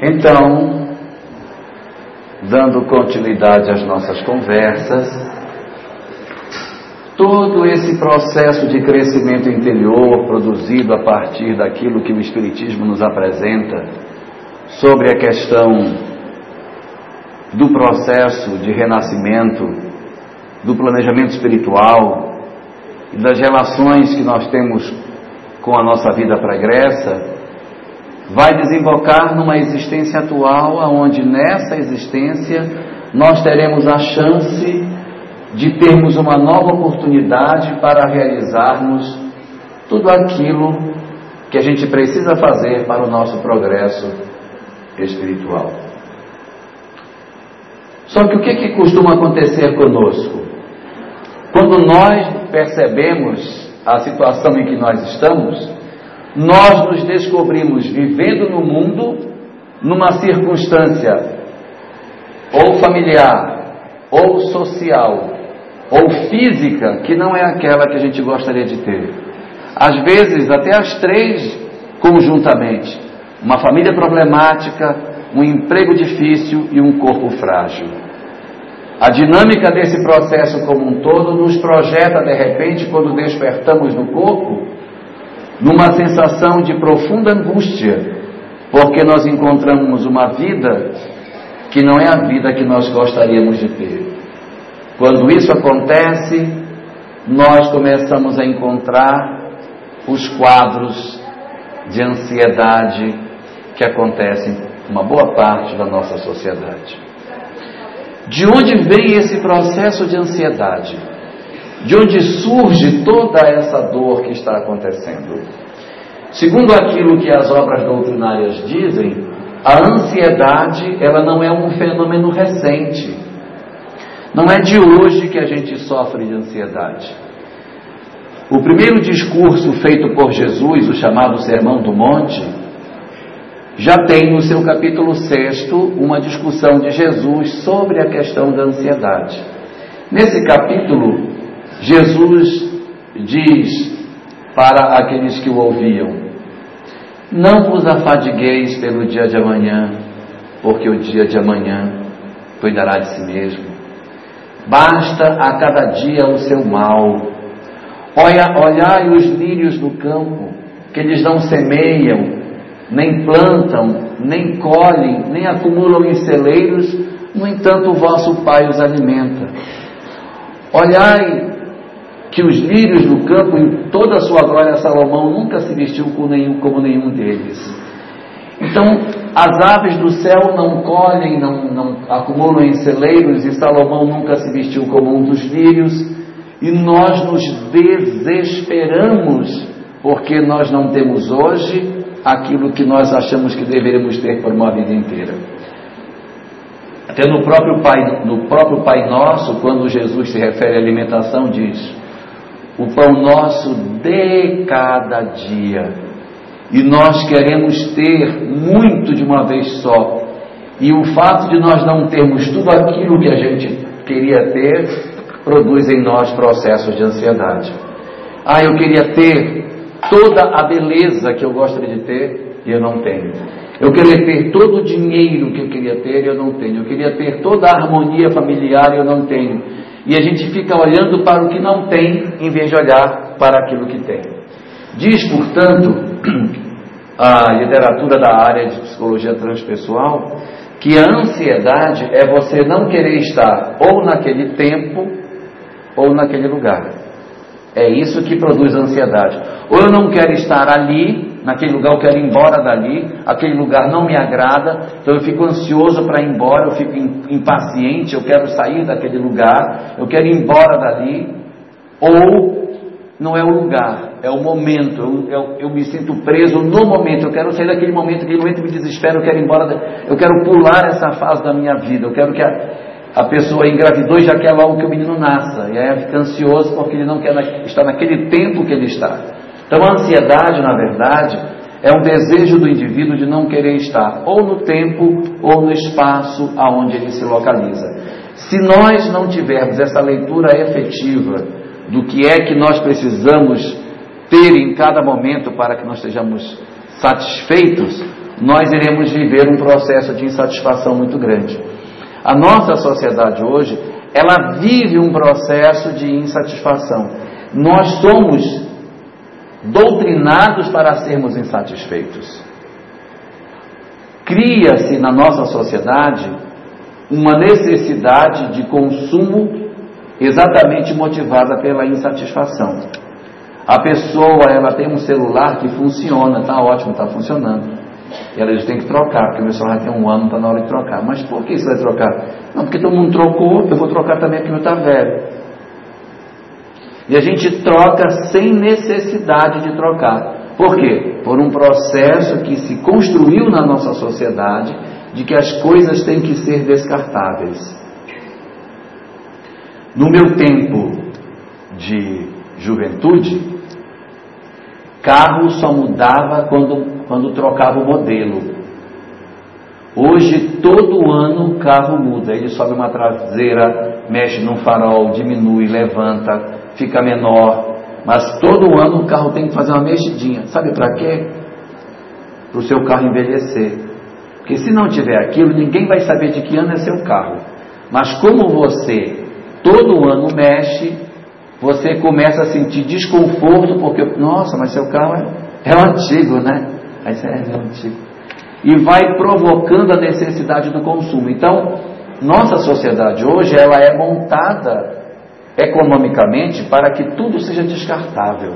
Então, dando continuidade às nossas conversas, todo esse processo de crescimento interior produzido a partir daquilo que o Espiritismo nos apresenta sobre a questão do processo de renascimento, do planejamento espiritual e das relações que nós temos com a nossa vida pregressa, vai desembocar numa existência atual, onde nessa existência nós teremos a chance de termos uma nova oportunidade para realizarmos tudo aquilo que a gente precisa fazer para o nosso progresso espiritual. Só que o que, que costuma acontecer conosco? Quando nós percebemos a situação em que nós estamos, nós nos descobrimos vivendo no mundo numa circunstância ou familiar, ou social, ou física que não é aquela que a gente gostaria de ter. Às vezes, até as três conjuntamente: uma família problemática, um emprego difícil e um corpo frágil. A dinâmica desse processo como um todo nos projeta de repente, quando despertamos no corpo, numa sensação de profunda angústia, porque nós encontramos uma vida que não é a vida que nós gostaríamos de ter. Quando isso acontece, nós começamos a encontrar os quadros de ansiedade que acontecem em uma boa parte da nossa sociedade. De onde vem esse processo de ansiedade? De onde surge toda essa dor que está acontecendo? Segundo aquilo que as obras doutrinárias dizem, a ansiedade ela não é um fenômeno recente. Não é de hoje que a gente sofre de ansiedade. O primeiro discurso feito por Jesus, o chamado Sermão do Monte, já tem no seu capítulo 6 uma discussão de Jesus sobre a questão da ansiedade. Nesse capítulo, Jesus diz para aqueles que o ouviam: Não vos afadigueis pelo dia de amanhã, porque o dia de amanhã cuidará de si mesmo. Basta a cada dia o seu mal. Olha, olhai os lírios do campo, que eles não semeiam, nem plantam, nem colhem, nem acumulam em celeiros, no entanto o vosso Pai os alimenta. Olhai que os lírios do campo, em toda a sua glória, Salomão nunca se vestiu como nenhum, como nenhum deles. Então, as aves do céu não colhem, não, não acumulam em celeiros, e Salomão nunca se vestiu como um dos lírios, e nós nos desesperamos porque nós não temos hoje aquilo que nós achamos que deveríamos ter por uma vida inteira. Até no próprio Pai, no próprio Pai Nosso, quando Jesus se refere à alimentação, diz: o pão nosso de cada dia. E nós queremos ter muito de uma vez só. E o fato de nós não termos tudo aquilo que a gente queria ter, produz em nós processos de ansiedade. Ah, eu queria ter toda a beleza que eu gostaria de ter e eu não tenho. Eu queria ter todo o dinheiro que eu queria ter e eu não tenho. Eu queria ter toda a harmonia familiar e eu não tenho e a gente fica olhando para o que não tem em vez de olhar para aquilo que tem. Diz, portanto, a literatura da área de psicologia transpessoal que a ansiedade é você não querer estar ou naquele tempo ou naquele lugar. É isso que produz ansiedade. Ou eu não quero estar ali naquele lugar eu quero ir embora dali, aquele lugar não me agrada, então eu fico ansioso para ir embora, eu fico impaciente, eu quero sair daquele lugar, eu quero ir embora dali, ou não é o lugar, é o momento, eu, eu, eu me sinto preso no momento, eu quero sair daquele momento, aquele momento me desespera, eu quero ir embora, eu quero pular essa fase da minha vida, eu quero que a, a pessoa engravidou e já quer logo que o menino nasça, e aí fica ansioso porque ele não quer estar naquele tempo que ele está. Então a ansiedade, na verdade, é um desejo do indivíduo de não querer estar ou no tempo ou no espaço aonde ele se localiza. Se nós não tivermos essa leitura efetiva do que é que nós precisamos ter em cada momento para que nós estejamos satisfeitos, nós iremos viver um processo de insatisfação muito grande. A nossa sociedade hoje, ela vive um processo de insatisfação. Nós somos doutrinados para sermos insatisfeitos. Cria-se na nossa sociedade uma necessidade de consumo exatamente motivada pela insatisfação. A pessoa, ela tem um celular que funciona, está ótimo, está funcionando. E ela diz, tem que trocar, porque o meu celular tem um ano, está na hora de trocar. Mas por que você vai trocar? Não, porque todo mundo trocou, eu vou trocar também porque meu está velho. E a gente troca sem necessidade de trocar. Por quê? Por um processo que se construiu na nossa sociedade de que as coisas têm que ser descartáveis. No meu tempo de juventude, carro só mudava quando, quando trocava o modelo. Hoje, todo ano o carro muda. Ele sobe uma traseira, mexe no farol, diminui, levanta, fica menor. Mas todo ano o carro tem que fazer uma mexidinha. Sabe para quê? Para o seu carro envelhecer. Porque se não tiver aquilo, ninguém vai saber de que ano é seu carro. Mas como você todo ano mexe, você começa a sentir desconforto, porque, nossa, mas seu carro é, é antigo, né? Aí você é, é antigo. E vai provocando a necessidade do consumo. Então, nossa sociedade hoje, ela é montada economicamente para que tudo seja descartável,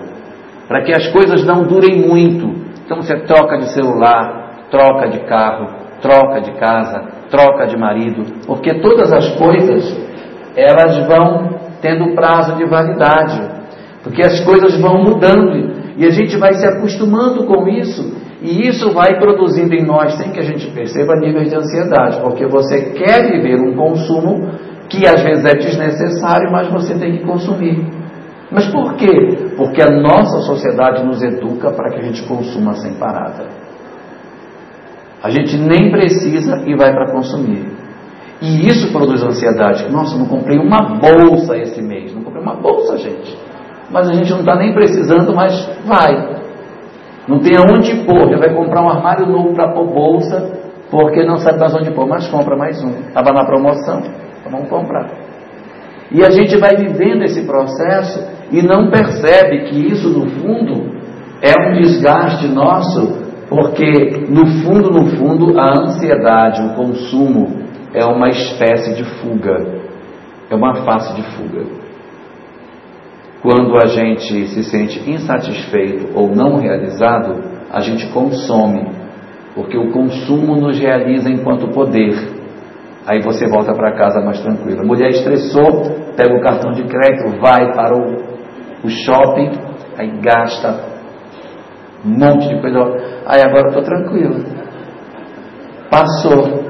para que as coisas não durem muito. Então você troca de celular, troca de carro, troca de casa, troca de marido, porque todas as coisas elas vão tendo prazo de validade, porque as coisas vão mudando e a gente vai se acostumando com isso e isso vai produzindo em nós, sem que a gente perceba, níveis de ansiedade, porque você quer viver um consumo que às vezes é desnecessário, mas você tem que consumir. Mas por quê? Porque a nossa sociedade nos educa para que a gente consuma sem parada. A gente nem precisa e vai para consumir. E isso produz ansiedade. Nossa, não comprei uma bolsa esse mês. Não comprei uma bolsa, gente. Mas a gente não está nem precisando, mas vai. Não tem aonde pôr. Já vai comprar um armário novo para pôr bolsa, porque não sabe mais onde pôr. Mas compra mais um. Estava na promoção. Vamos comprar. E a gente vai vivendo esse processo e não percebe que isso, no fundo, é um desgaste nosso, porque, no fundo, no fundo, a ansiedade, o consumo, é uma espécie de fuga, é uma face de fuga. Quando a gente se sente insatisfeito ou não realizado, a gente consome, porque o consumo nos realiza enquanto poder. Aí você volta para casa mais tranquila. Mulher estressou, pega o cartão de crédito, vai para o, o shopping, aí gasta um monte de coisa. Aí agora estou tranquila. Passou.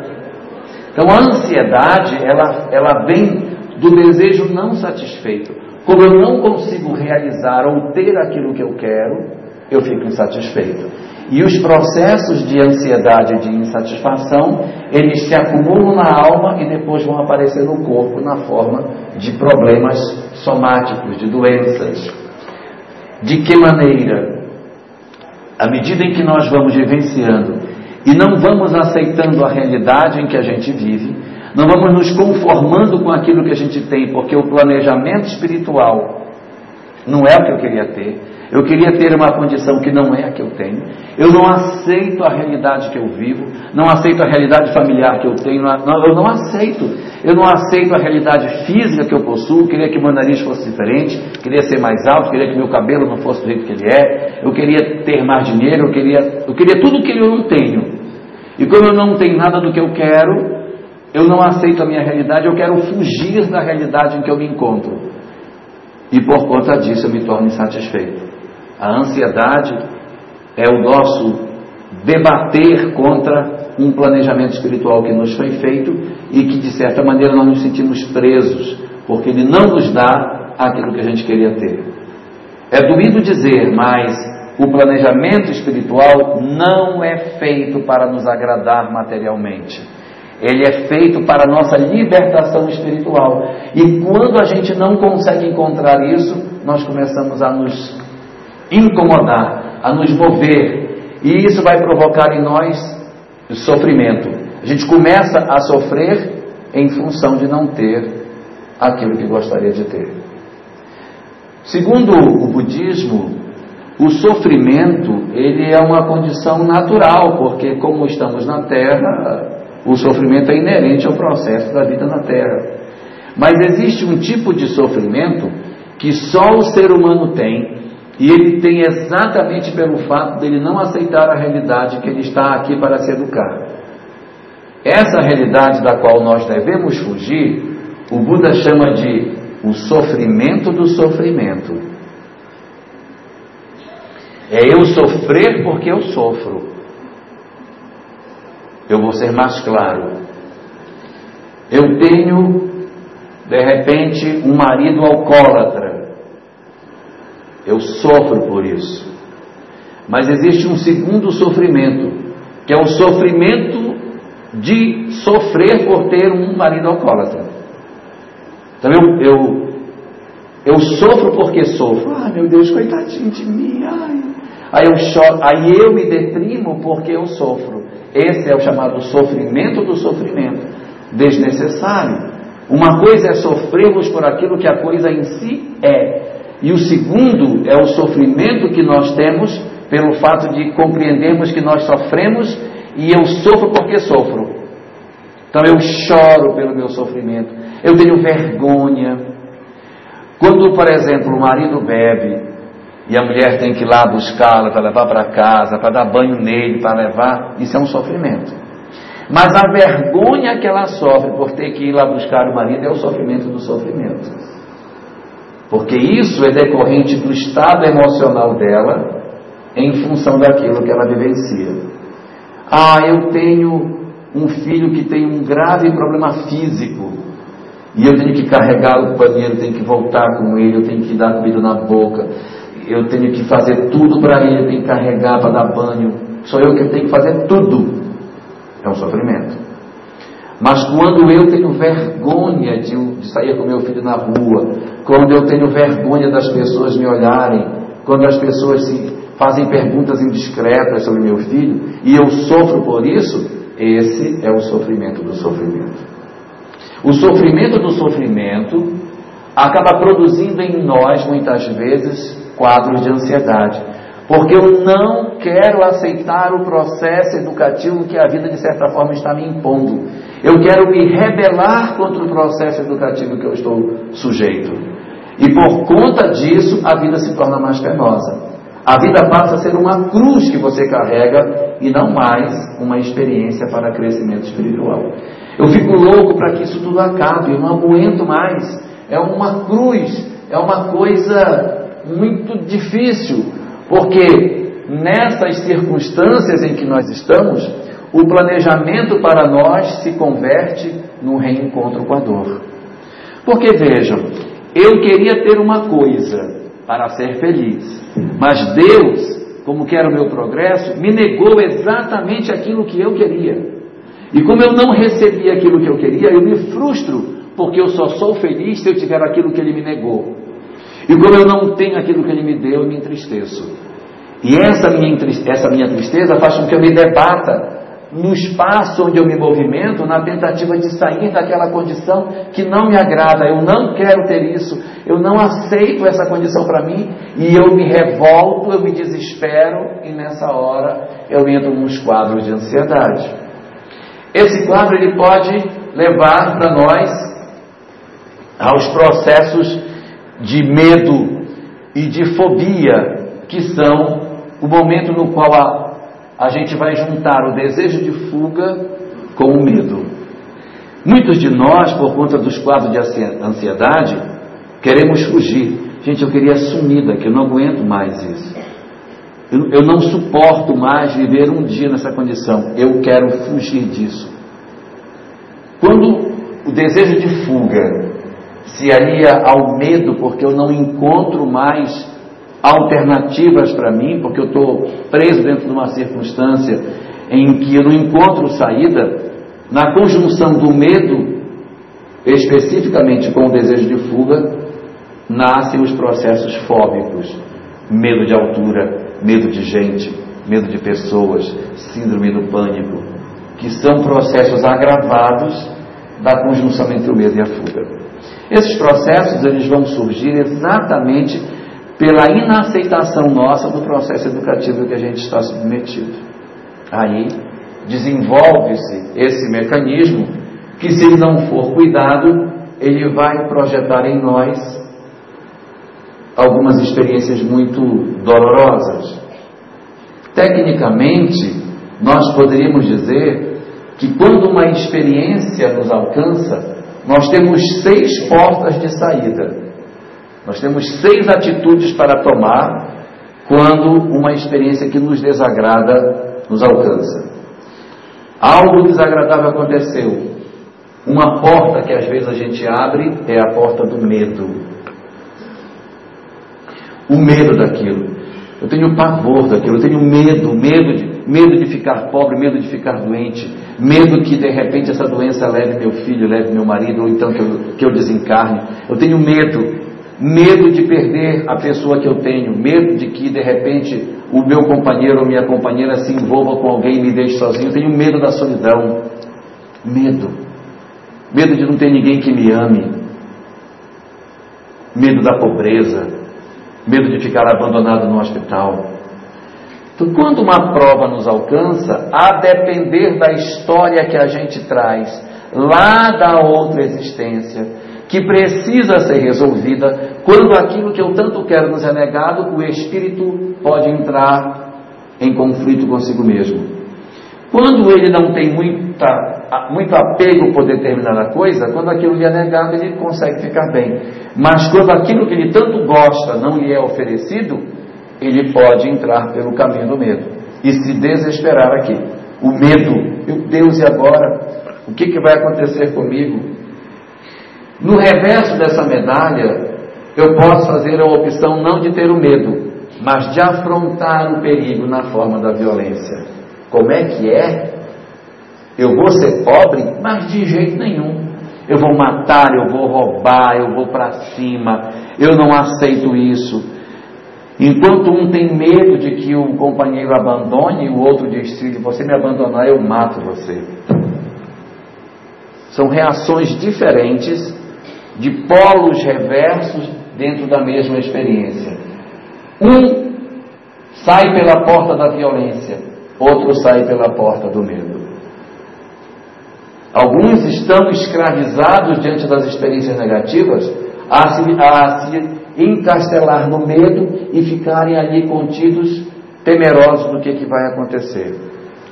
Então a ansiedade, ela, ela vem do desejo não satisfeito. Como eu não consigo realizar ou ter aquilo que eu quero, eu fico insatisfeito. E os processos de ansiedade e de insatisfação, eles se acumulam na alma e depois vão aparecer no corpo na forma de problemas somáticos, de doenças. De que maneira? À medida em que nós vamos vivenciando e não vamos aceitando a realidade em que a gente vive, não vamos nos conformando com aquilo que a gente tem, porque o planejamento espiritual não é o que eu queria ter, eu queria ter uma condição que não é a que eu tenho. Eu não aceito a realidade que eu vivo. Não aceito a realidade familiar que eu tenho. Não, eu não aceito. Eu não aceito a realidade física que eu possuo. Eu queria que meu nariz fosse diferente. Queria ser mais alto. Queria que meu cabelo não fosse do jeito que ele é. Eu queria ter mais dinheiro. Eu queria, eu queria tudo que eu não tenho. E como eu não tenho nada do que eu quero, eu não aceito a minha realidade. Eu quero fugir da realidade em que eu me encontro. E por conta disso eu me torno insatisfeito. A ansiedade é o nosso debater contra um planejamento espiritual que nos foi feito e que, de certa maneira, nós nos sentimos presos, porque ele não nos dá aquilo que a gente queria ter. É doído dizer, mas o planejamento espiritual não é feito para nos agradar materialmente. Ele é feito para a nossa libertação espiritual. E quando a gente não consegue encontrar isso, nós começamos a nos incomodar, a nos mover. E isso vai provocar em nós sofrimento. A gente começa a sofrer em função de não ter aquilo que gostaria de ter. Segundo o budismo, o sofrimento ele é uma condição natural, porque como estamos na Terra, o sofrimento é inerente ao processo da vida na Terra. Mas existe um tipo de sofrimento que só o ser humano tem, e ele tem exatamente pelo fato dele não aceitar a realidade que ele está aqui para se educar. Essa realidade da qual nós devemos fugir, o Buda chama de o sofrimento do sofrimento. É eu sofrer porque eu sofro. Eu vou ser mais claro. Eu tenho, de repente, um marido alcoólatra. Eu sofro por isso. Mas existe um segundo sofrimento, que é o sofrimento de sofrer por ter um marido alcoólatra. Então eu, eu, eu sofro porque sofro. Ah, meu Deus, coitadinho de mim. Ai. Aí eu choro, aí eu me deprimo porque eu sofro. Esse é o chamado sofrimento do sofrimento, desnecessário. Uma coisa é sofrermos por aquilo que a coisa em si é, e o segundo é o sofrimento que nós temos pelo fato de compreendermos que nós sofremos e eu sofro porque sofro. Então eu choro pelo meu sofrimento, eu tenho vergonha. Quando, por exemplo, o marido bebe e a mulher tem que ir lá buscá-la para levar para casa, para dar banho nele, para levar, isso é um sofrimento. Mas a vergonha que ela sofre por ter que ir lá buscar o marido é o sofrimento do sofrimento. Porque isso é decorrente do estado emocional dela em função daquilo que ela vivencia. Ah, eu tenho um filho que tem um grave problema físico e eu tenho que carregá-lo para o banheiro, tenho que voltar com ele, eu tenho que dar comida na boca, eu tenho que fazer tudo para ele, eu tenho que carregar para dar banho. Sou eu que tenho que fazer tudo. É um sofrimento. Mas quando eu tenho vergonha de, de sair com meu filho na rua, quando eu tenho vergonha das pessoas me olharem, quando as pessoas se fazem perguntas indiscretas sobre meu filho, e eu sofro por isso, esse é o sofrimento do sofrimento. O sofrimento do sofrimento acaba produzindo em nós, muitas vezes, quadros de ansiedade. Porque eu não quero aceitar o processo educativo que a vida, de certa forma, está me impondo. Eu quero me rebelar contra o processo educativo que eu estou sujeito. E por conta disso, a vida se torna mais penosa. A vida passa a ser uma cruz que você carrega e não mais uma experiência para crescimento espiritual. Eu fico louco para que isso tudo acabe, eu não aguento mais. É uma cruz, é uma coisa muito difícil, porque nessas circunstâncias em que nós estamos, o planejamento para nós se converte num reencontro com a dor. Porque vejam, eu queria ter uma coisa para ser feliz, mas Deus, como quer o meu progresso, me negou exatamente aquilo que eu queria. E como eu não recebi aquilo que eu queria, eu me frustro, porque eu só sou feliz se eu tiver aquilo que Ele me negou. E como eu não tenho aquilo que Ele me deu, eu me entristeço. E essa minha, essa minha tristeza faz com que eu me debata no espaço onde eu me movimento, na tentativa de sair daquela condição que não me agrada. Eu não quero ter isso, eu não aceito essa condição para mim e eu me revolto, eu me desespero e nessa hora eu entro nos quadros de ansiedade. Esse quadro ele pode levar para nós aos processos de medo e de fobia, que são o momento no qual a, a gente vai juntar o desejo de fuga com o medo. Muitos de nós, por conta dos quadros de ansiedade, queremos fugir. Gente, eu queria sumir daqui, eu não aguento mais isso. Eu, eu não suporto mais viver um dia nessa condição. Eu quero fugir disso. Quando o desejo de fuga se alia ao medo, porque eu não encontro mais alternativas para mim, porque eu estou preso dentro de uma circunstância em que eu não encontro saída, na conjunção do medo, especificamente com o desejo de fuga, nascem os processos fóbicos: medo de altura, medo de gente, medo de pessoas, síndrome do pânico. que são processos agravados da conjunção entre o medo e a fuga. Esses processos eles vão surgir exatamente pela inaceitação nossa do processo educativo que a gente está submetido. Aí desenvolve-se esse mecanismo que, se não for cuidado, ele vai projetar em nós algumas experiências muito dolorosas. Tecnicamente, nós poderíamos dizer que quando uma experiência nos alcança, nós temos seis portas de saída. Nós temos seis atitudes para tomar quando uma experiência que nos desagrada nos alcança. Algo desagradável aconteceu. Uma porta que às vezes a gente abre é a porta do medo. O medo daquilo. Eu tenho pavor daquilo, eu tenho medo, medo de, medo de ficar pobre, medo de ficar doente, medo que de repente essa doença leve meu filho, leve meu marido, ou então que eu, que eu desencarne. Eu tenho medo, medo de perder a pessoa que eu tenho, medo de que de repente o meu companheiro ou minha companheira se envolva com alguém e me deixe sozinho. Eu tenho medo da solidão, medo, medo de não ter ninguém que me ame, medo da pobreza, medo de ficar abandonado no hospital. Então, quando uma prova nos alcança, a depender da história que a gente traz lá da outra existência, que precisa ser resolvida, quando aquilo que eu tanto quero nos é negado, o espírito pode entrar em conflito consigo mesmo. Quando ele não tem muita, muito apego por determinada coisa, quando aquilo lhe é negado, ele consegue ficar bem. Mas quando aquilo que ele tanto gosta não lhe é oferecido, ele pode entrar pelo caminho do medo e se desesperar aqui. O medo, meu Deus, e agora? O que, que vai acontecer comigo? No reverso dessa medalha, eu posso fazer a opção não de ter o medo, mas de afrontar o perigo na forma da violência. Como é que é? Eu vou ser pobre, mas de jeito nenhum. Eu vou matar, eu vou roubar, eu vou para cima. Eu não aceito isso. Enquanto um tem medo de que o companheiro abandone, o outro diz: se você me abandonar, eu mato você. São reações diferentes de polos reversos dentro da mesma experiência. Um sai pela porta da violência, outro sai pela porta do medo. Alguns estão escravizados diante das experiências negativas a se, a se encastelar no medo e ficarem ali contidos, temerosos do que, que vai acontecer.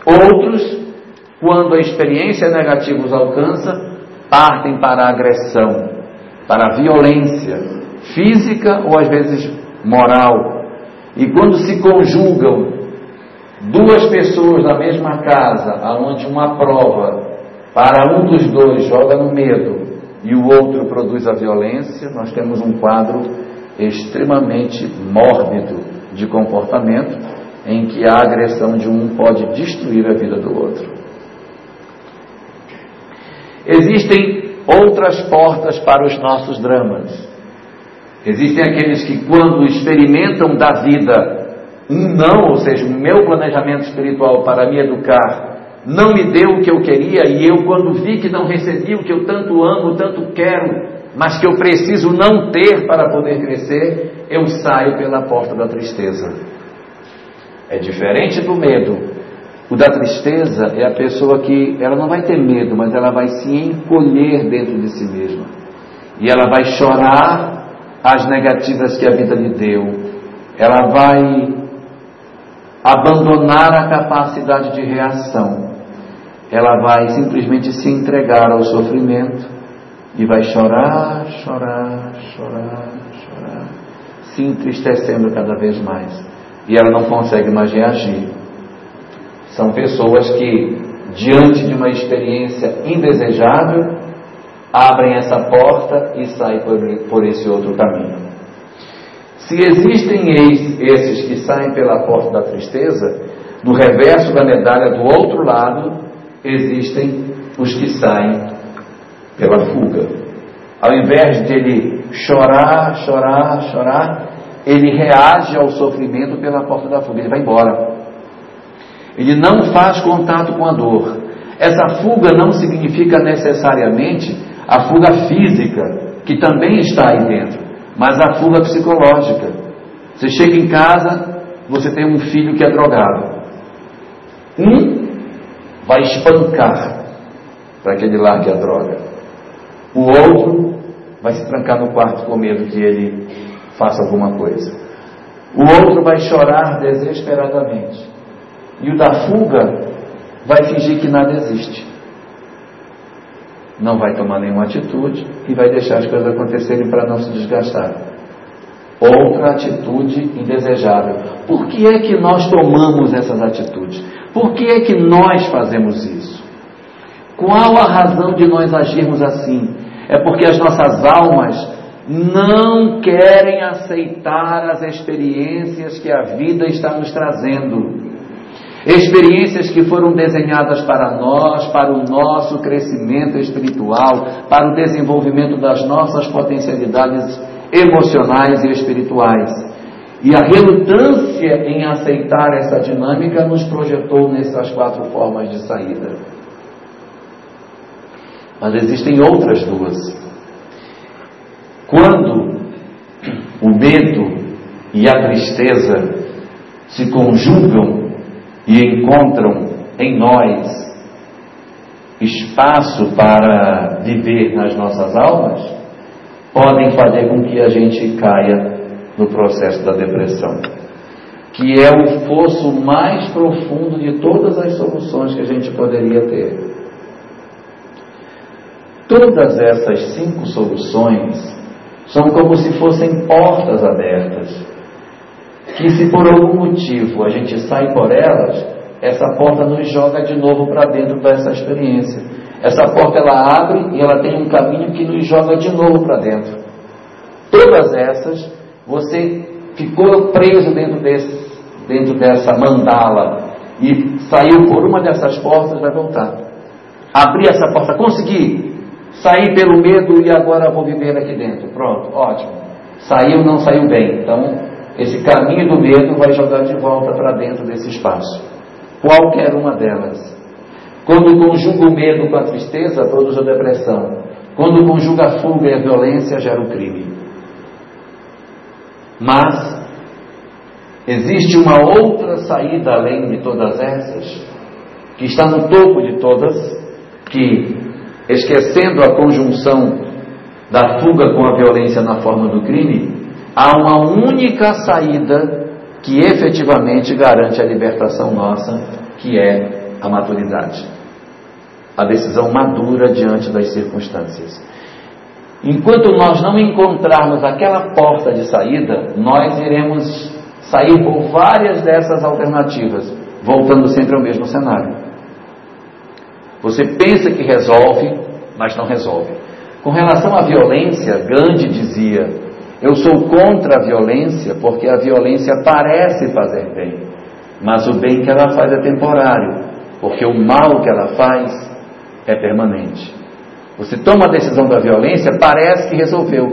Outros, quando a experiência negativa os alcança, partem para a agressão, para a violência física ou às vezes moral. E quando se conjugam duas pessoas na mesma casa, aonde uma prova para um dos dois joga no medo e o outro produz a violência, nós temos um quadro extremamente mórbido de comportamento em que a agressão de um pode destruir a vida do outro. Existem outras portas para os nossos dramas. Existem aqueles que, quando experimentam da vida um não, ou seja, o meu planejamento espiritual para me educar não me deu o que eu queria, e eu, quando vi que não recebi o que eu tanto amo, tanto quero, mas que eu preciso não ter para poder crescer, eu saio pela porta da tristeza. É diferente do medo. O da tristeza é a pessoa que ela não vai ter medo, mas ela vai se encolher dentro de si mesma. E ela vai chorar as negativas que a vida lhe deu. Ela vai abandonar a capacidade de reação. Ela vai simplesmente se entregar ao sofrimento e vai chorar, chorar, chorar, chorar, se entristecendo cada vez mais. E ela não consegue mais reagir. São pessoas que, diante de uma experiência indesejável, abrem essa porta e saem por, por esse outro caminho. Se existem esses que saem pela porta da tristeza, no reverso da medalha, do outro lado, existem os que saem pela fuga. Ao invés de ele chorar, chorar, chorar, ele reage ao sofrimento pela porta da fuga, ele vai embora. Ele não faz contato com a dor. Essa fuga não significa necessariamente a fuga física, que também está aí dentro, mas a fuga psicológica. Você chega em casa, você tem um filho que é drogado. Um vai espancar para que ele largue a droga. O outro vai se trancar no quarto com medo que ele faça alguma coisa. O outro vai chorar desesperadamente. E o da fuga vai fingir que nada existe. Não vai tomar nenhuma atitude e vai deixar as coisas acontecerem para não se desgastar. Outra atitude indesejável. Por que é que nós tomamos essas atitudes? Por que é que nós fazemos isso? Qual a razão de nós agirmos assim? É porque as nossas almas não querem aceitar as experiências que a vida está nos trazendo. Experiências que foram desenhadas para nós, para o nosso crescimento espiritual, para o desenvolvimento das nossas potencialidades emocionais e espirituais. E a relutância em aceitar essa dinâmica nos projetou nessas quatro formas de saída. Mas existem outras duas. Quando o medo e a tristeza se conjugam e encontram em nós espaço para viver nas nossas almas, podem fazer com que a gente caia no processo da depressão, que é o fosso mais profundo de todas as soluções que a gente poderia ter. Todas essas cinco soluções são como se fossem portas abertas que se por algum motivo a gente sai por elas, essa porta nos joga de novo para dentro dessa experiência. Essa porta ela abre e ela tem um caminho que nos joga de novo para dentro. Todas essas, você ficou preso dentro, desse, dentro dessa mandala e saiu por uma dessas portas, vai voltar. Abrir essa porta, consegui. Sair pelo medo e agora vou viver aqui dentro. Pronto, ótimo. Saiu, não saiu bem. Então, esse caminho do medo vai jogar de volta para dentro desse espaço. Qualquer uma delas. Quando conjuga o medo com a tristeza, produz a depressão. Quando conjuga a fuga e a violência, gera o crime. Mas existe uma outra saída além de todas essas, que está no topo de todas, que, esquecendo a conjunção da fuga com a violência na forma do crime, há uma única saída que efetivamente garante a libertação nossa, que é a maturidade. A decisão madura diante das circunstâncias. Enquanto nós não encontrarmos aquela porta de saída, nós iremos sair por várias dessas alternativas, voltando sempre ao mesmo cenário. Você pensa que resolve, mas não resolve. Com relação à violência, Gandhi dizia: eu sou contra a violência porque a violência parece fazer bem, mas o bem que ela faz é temporário, porque o mal que ela faz é permanente. Você toma a decisão da violência, parece que resolveu,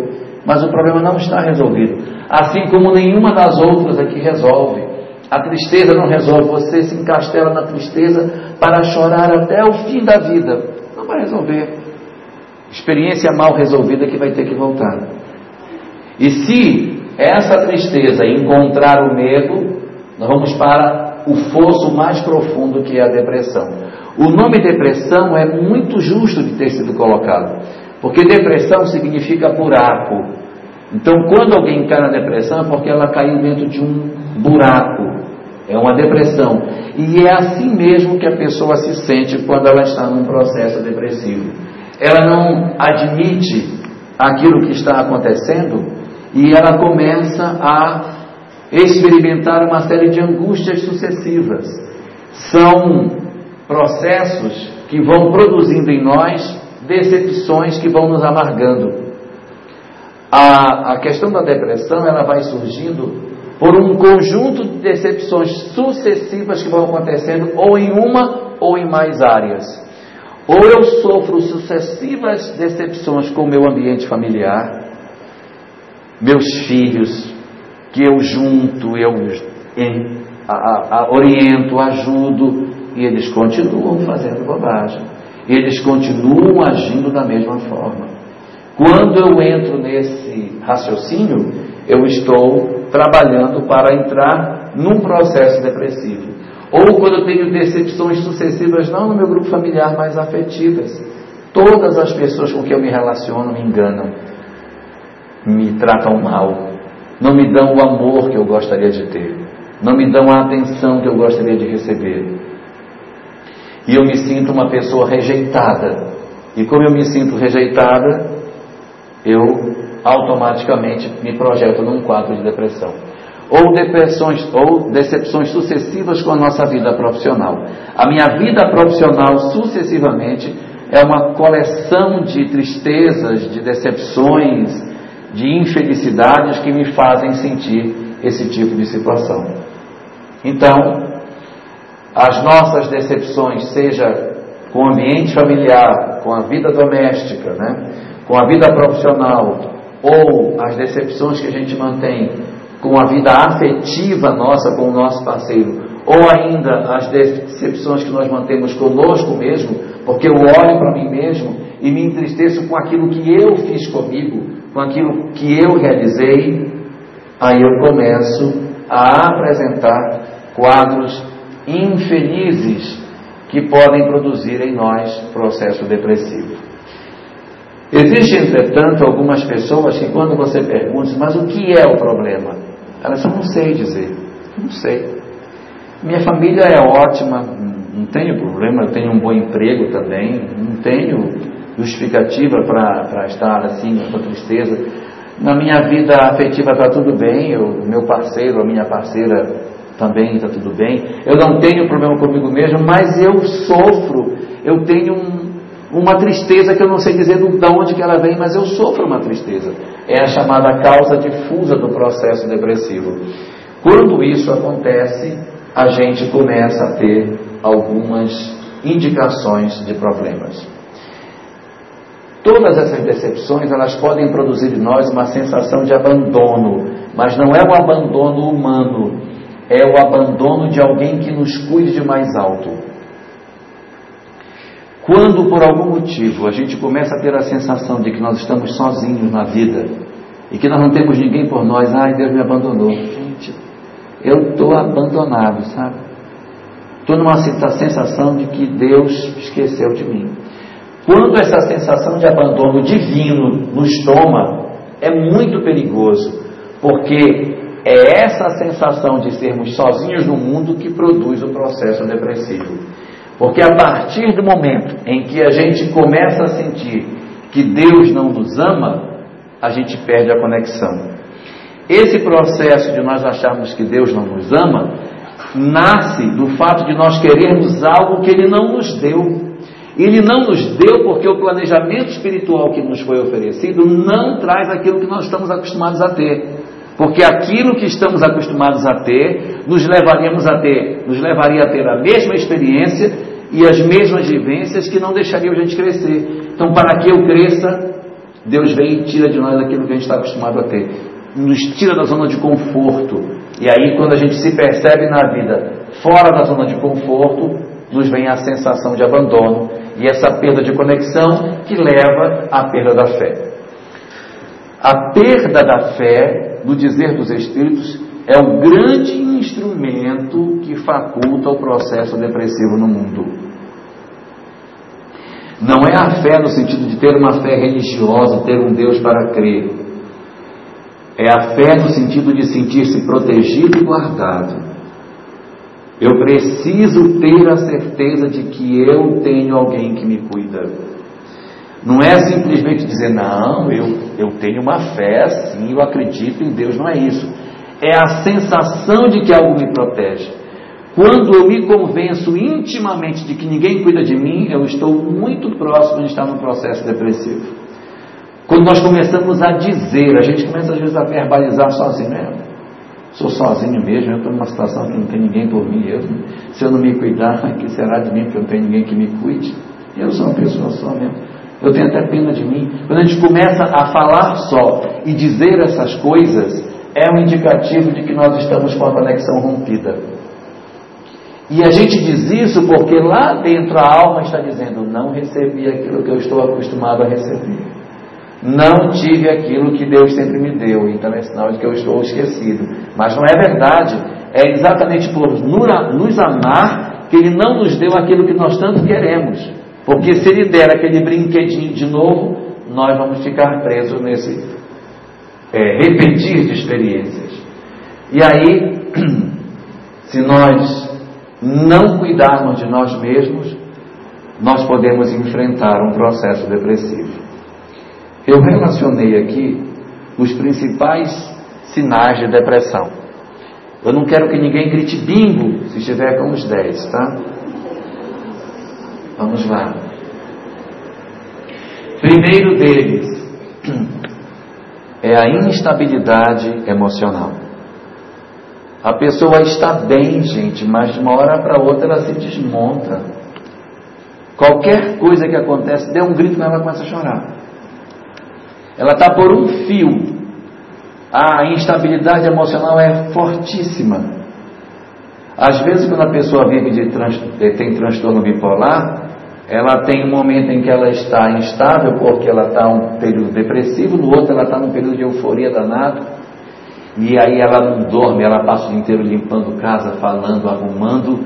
mas o problema não está resolvido. Assim como nenhuma das outras aqui resolve. A tristeza não resolve, você se encastela na tristeza para chorar até o fim da vida. Não vai resolver. Experiência mal resolvida que vai ter que voltar. E se essa tristeza encontrar o medo, nós vamos para o fosso mais profundo que é a depressão. O nome depressão é muito justo de ter sido colocado, porque depressão significa buraco. Então, quando alguém cai na depressão, é porque ela caiu dentro de um buraco. É uma depressão. E é assim mesmo que a pessoa se sente quando ela está num processo depressivo. Ela não admite aquilo que está acontecendo e ela começa a experimentar uma série de angústias sucessivas. São processos que vão produzindo em nós decepções que vão nos amargando. A, a questão da depressão ela vai surgindo por um conjunto de decepções sucessivas que vão acontecendo ou em uma ou em mais áreas. Ou eu sofro sucessivas decepções com o meu ambiente familiar, meus filhos, que eu junto, eu em, a, a, oriento, ajudo, e eles continuam fazendo bobagem. E eles continuam agindo da mesma forma. Quando eu entro nesse raciocínio, eu estou trabalhando para entrar num processo depressivo. Ou quando eu tenho decepções sucessivas, não no meu grupo familiar, mas afetivas. Todas as pessoas com quem eu me relaciono me enganam, me tratam mal, não me dão o amor que eu gostaria de ter, não me dão a atenção que eu gostaria de receber. E eu me sinto uma pessoa rejeitada. E como eu me sinto rejeitada, eu automaticamente me projeto num quadro de depressão. Ou depressões ou decepções sucessivas com a nossa vida profissional. A minha vida profissional sucessivamente é uma coleção de tristezas, de decepções, de infelicidades que me fazem sentir esse tipo de situação. Então, as nossas decepções, seja com o ambiente familiar, com a vida doméstica, né, com a vida profissional, ou as decepções que a gente mantém com a vida afetiva nossa com o nosso parceiro, ou ainda as decepções que nós mantemos conosco mesmo, porque eu olho para mim mesmo e me entristeço com aquilo que eu fiz comigo, com aquilo que eu realizei, aí eu começo a apresentar quadros infelizes que podem produzir em nós processo depressivo. Existem, entretanto, algumas pessoas que, quando você pergunta, mas o que é o problema? Elas não sei dizer, não sei. Minha família é ótima, não tenho problema, eu tenho um bom emprego também, não tenho justificativa para estar assim, com tristeza. Na minha vida afetiva está tudo bem, o meu parceiro, a minha parceira também está tudo bem. Eu não tenho problema comigo mesmo, mas eu sofro. Eu tenho um, uma tristeza que eu não sei dizer de onde que ela vem, mas eu sofro uma tristeza. É a chamada causa difusa do processo depressivo. Quando isso acontece, a gente começa a ter algumas indicações de problemas. Todas essas decepções, elas podem produzir em nós uma sensação de abandono, mas não é um abandono humano, é o abandono de alguém que nos cuide de mais alto. Quando por algum motivo a gente começa a ter a sensação de que nós estamos sozinhos na vida e que nós não temos ninguém por nós, ai Deus me abandonou. Gente, eu estou abandonado, sabe? Estou numa sensação de que Deus esqueceu de mim. Quando essa sensação de abandono divino nos toma, é muito perigoso, porque é essa sensação de sermos sozinhos no mundo que produz o processo depressivo. Porque a partir do momento em que a gente começa a sentir que Deus não nos ama, a gente perde a conexão. Esse processo de nós acharmos que Deus não nos ama nasce do fato de nós querermos algo que Ele não nos deu. Ele não nos deu porque o planejamento espiritual que nos foi oferecido não traz aquilo que nós estamos acostumados a ter. Porque aquilo que estamos acostumados a ter, nos levaríamos a ter, nos levaria a ter a mesma experiência e as mesmas vivências que não deixariam a gente crescer. Então, para que eu cresça, Deus vem e tira de nós aquilo que a gente está acostumado a ter. Nos tira da zona de conforto. E aí, quando a gente se percebe na vida fora da zona de conforto, nos vem a sensação de abandono e essa perda de conexão que leva à perda da fé. A perda da fé, no dizer dos Espíritos, é o grande instrumento que faculta o processo depressivo no mundo. Não é a fé no sentido de ter uma fé religiosa, ter um Deus para crer. É a fé no sentido de sentir-se protegido e guardado. Eu preciso ter a certeza de que eu tenho alguém que me cuida. Não é simplesmente dizer, não, eu, eu tenho uma fé, sim, eu acredito em Deus, não é isso. É a sensação de que algo me protege. Quando eu me convenço intimamente de que ninguém cuida de mim, eu estou muito próximo de estar num processo depressivo. Quando nós começamos a dizer, a gente começa às vezes a verbalizar sozinho, né? Sou sozinho mesmo, eu estou numa situação que não tem ninguém por mim. Eu, se eu não me cuidar, que será de mim? Porque não tenho ninguém que me cuide. Eu sou uma pessoa só mesmo. Eu tenho até pena de mim. Quando a gente começa a falar só e dizer essas coisas, é um indicativo de que nós estamos com a conexão rompida. E a gente diz isso porque lá dentro a alma está dizendo: não recebi aquilo que eu estou acostumado a receber. Não tive aquilo que Deus sempre me deu, então é sinal de que eu estou esquecido. Mas não é verdade. É exatamente por nos amar que Ele não nos deu aquilo que nós tanto queremos. Porque se Ele der aquele brinquedinho de novo, nós vamos ficar presos nesse é, repetir de experiências. E aí, se nós não cuidarmos de nós mesmos, nós podemos enfrentar um processo depressivo. Eu relacionei aqui os principais sinais de depressão. Eu não quero que ninguém grite bingo se estiver com os 10, tá? Vamos lá. Primeiro deles é a instabilidade emocional. A pessoa está bem, gente, mas de uma hora para outra ela se desmonta. Qualquer coisa que acontece, dê um grito, ela começa a chorar. Ela está por um fio. A instabilidade emocional é fortíssima. Às vezes, quando a pessoa vive de trans, eh, tem transtorno bipolar, ela tem um momento em que ela está instável, porque ela está um período depressivo, no outro ela está num período de euforia danado. E aí ela não dorme, ela passa o dia inteiro limpando casa, falando, arrumando,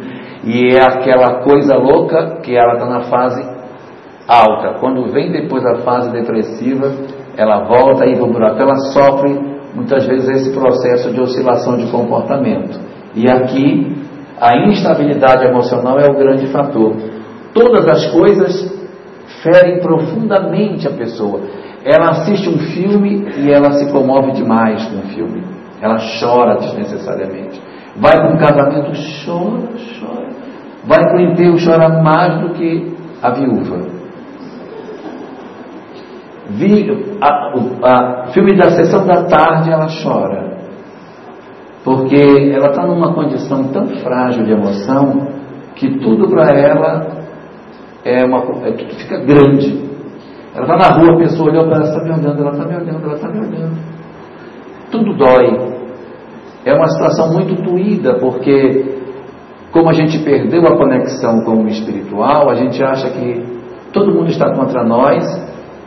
e é aquela coisa louca que ela está na fase alta. Quando vem depois a fase depressiva, ela volta e vai buraco. Ela sofre muitas vezes esse processo de oscilação de comportamento. E aqui a instabilidade emocional é o grande fator. Todas as coisas ferem profundamente a pessoa. Ela assiste um filme e ela se comove demais com o filme. Ela chora desnecessariamente. Vai para um casamento, chora, chora. Vai para o enterro, chora mais do que a viúva. Vi, a, a, filme da sessão da tarde, ela chora. Porque ela está numa condição tão frágil de emoção que tudo para ela é uma, é, tudo fica grande. Ela está na rua, a pessoa olhou para ela, está me olhando, ela está me olhando, ela está me olhando. Tudo dói. É uma situação muito doída, porque como a gente perdeu a conexão com o espiritual, a gente acha que todo mundo está contra nós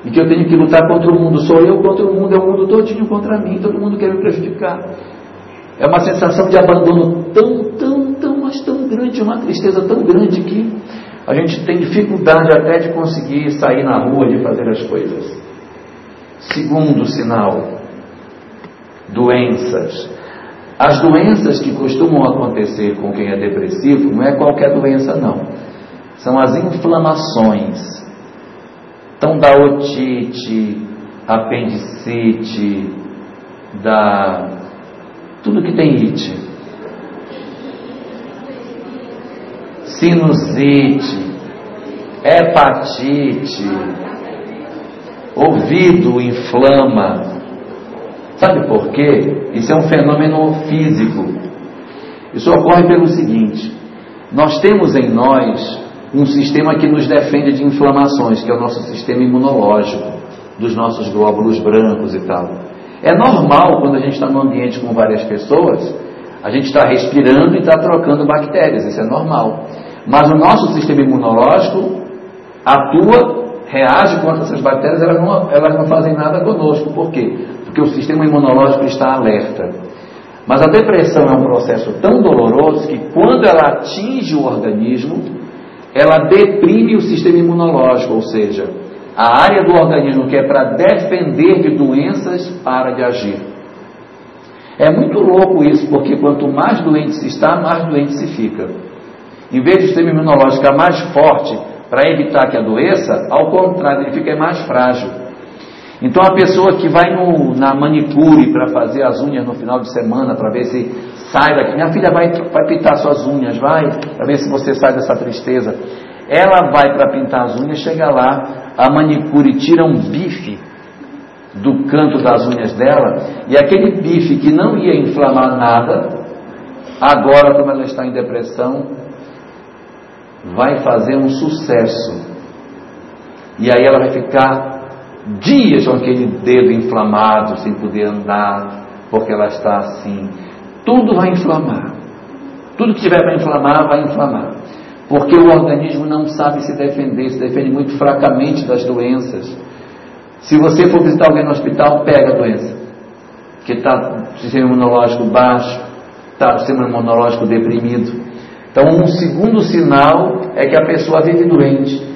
e que eu tenho que lutar contra o mundo. Sou eu contra o mundo, é o mundo todinho contra mim, todo mundo quer me prejudicar. É uma sensação de abandono tão, tão, tão, mas tão grande, uma tristeza tão grande que a gente tem dificuldade até de conseguir sair na rua, de fazer as coisas. Segundo sinal, doenças. As doenças que costumam acontecer com quem é depressivo não é qualquer doença, não. São as inflamações. Então, da otite, apendicite, da. tudo que tem ite. Sinusite, hepatite, ouvido inflama, Sabe por quê? Isso é um fenômeno físico. Isso ocorre pelo seguinte: nós temos em nós um sistema que nos defende de inflamações, que é o nosso sistema imunológico, dos nossos glóbulos brancos e tal. É normal quando a gente está num ambiente com várias pessoas, a gente está respirando e está trocando bactérias, isso é normal. Mas o nosso sistema imunológico atua, reage contra essas bactérias, elas não, elas não fazem nada conosco. Por quê? porque o sistema imunológico está alerta. Mas a depressão é um processo tão doloroso que quando ela atinge o organismo, ela deprime o sistema imunológico, ou seja, a área do organismo que é para defender de doenças para de agir. É muito louco isso, porque quanto mais doente se está, mais doente se fica. Em vez do sistema imunológico ficar mais forte para evitar que a doença, ao contrário, ele fica mais frágil. Então a pessoa que vai no, na manicure para fazer as unhas no final de semana, para ver se sai daqui, minha filha vai, vai pintar suas unhas, vai, para ver se você sai dessa tristeza. Ela vai para pintar as unhas, chega lá, a manicure tira um bife do canto das unhas dela, e aquele bife que não ia inflamar nada, agora, como ela está em depressão, vai fazer um sucesso. E aí ela vai ficar dias com aquele dedo inflamado, sem poder andar, porque ela está assim. Tudo vai inflamar. Tudo que tiver para inflamar, vai inflamar. Porque o organismo não sabe se defender, se defende muito fracamente das doenças. Se você for visitar alguém no hospital, pega a doença. Que está sistema imunológico baixo, está sistema imunológico deprimido. Então, um segundo sinal é que a pessoa vive doente.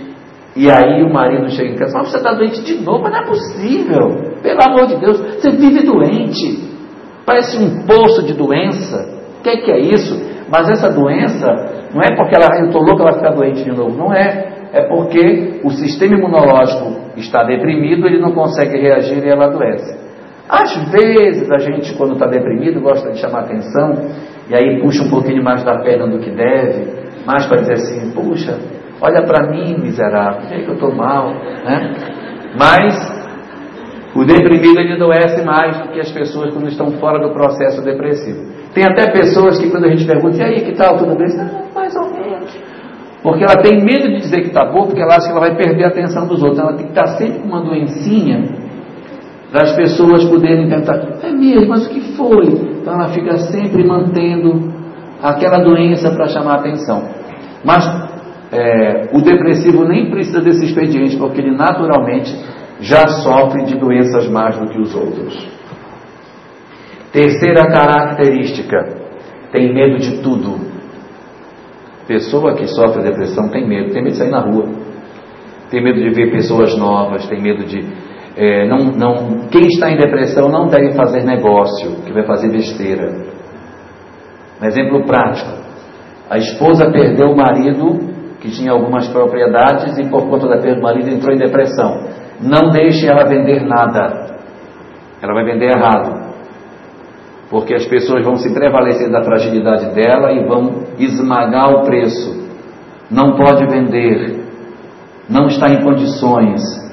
E aí o marido chega em casa e fala, você está doente de novo, mas não é possível. Pelo amor de Deus, você vive doente. Parece um poço de doença. O que é, que é isso? Mas essa doença não é porque ela, eu estou louco, ela ficar doente de novo. Não é. É porque o sistema imunológico está deprimido, ele não consegue reagir e ela adoece. Às vezes a gente, quando está deprimido, gosta de chamar atenção e aí puxa um pouquinho mais da perna do que deve, mais para dizer assim, puxa, olha para mim, miserável, por que, é eu estou mal? Né? Mas o deprimido ele adoece mais do que as pessoas quando estão fora do processo depressivo. Tem até pessoas que quando a gente pergunta, e aí, que tal, tudo bem? Não, mais ou menos. Porque ela tem medo de dizer que está boa, porque ela acha que ela vai perder a atenção dos outros. Ela tem que estar sempre com uma doencinha para as pessoas poderem tentar, é mesmo, mas o que foi? Então ela fica sempre mantendo aquela doença para chamar atenção. Mas é, o depressivo nem precisa desse expediente, porque ele naturalmente já sofre de doenças mais do que os outros. Terceira característica, tem medo de tudo. Pessoa que sofre depressão tem medo, tem medo de sair na rua, tem medo de ver pessoas novas, tem medo de. É, não, não, quem está em depressão não deve fazer negócio, que vai fazer besteira. Um exemplo prático: a esposa perdeu o marido que tinha algumas propriedades e por conta da perda do marido entrou em depressão. Não deixe ela vender nada. Ela vai vender errado. Porque as pessoas vão se prevalecer da fragilidade dela e vão esmagar o preço. Não pode vender. Não está em condições.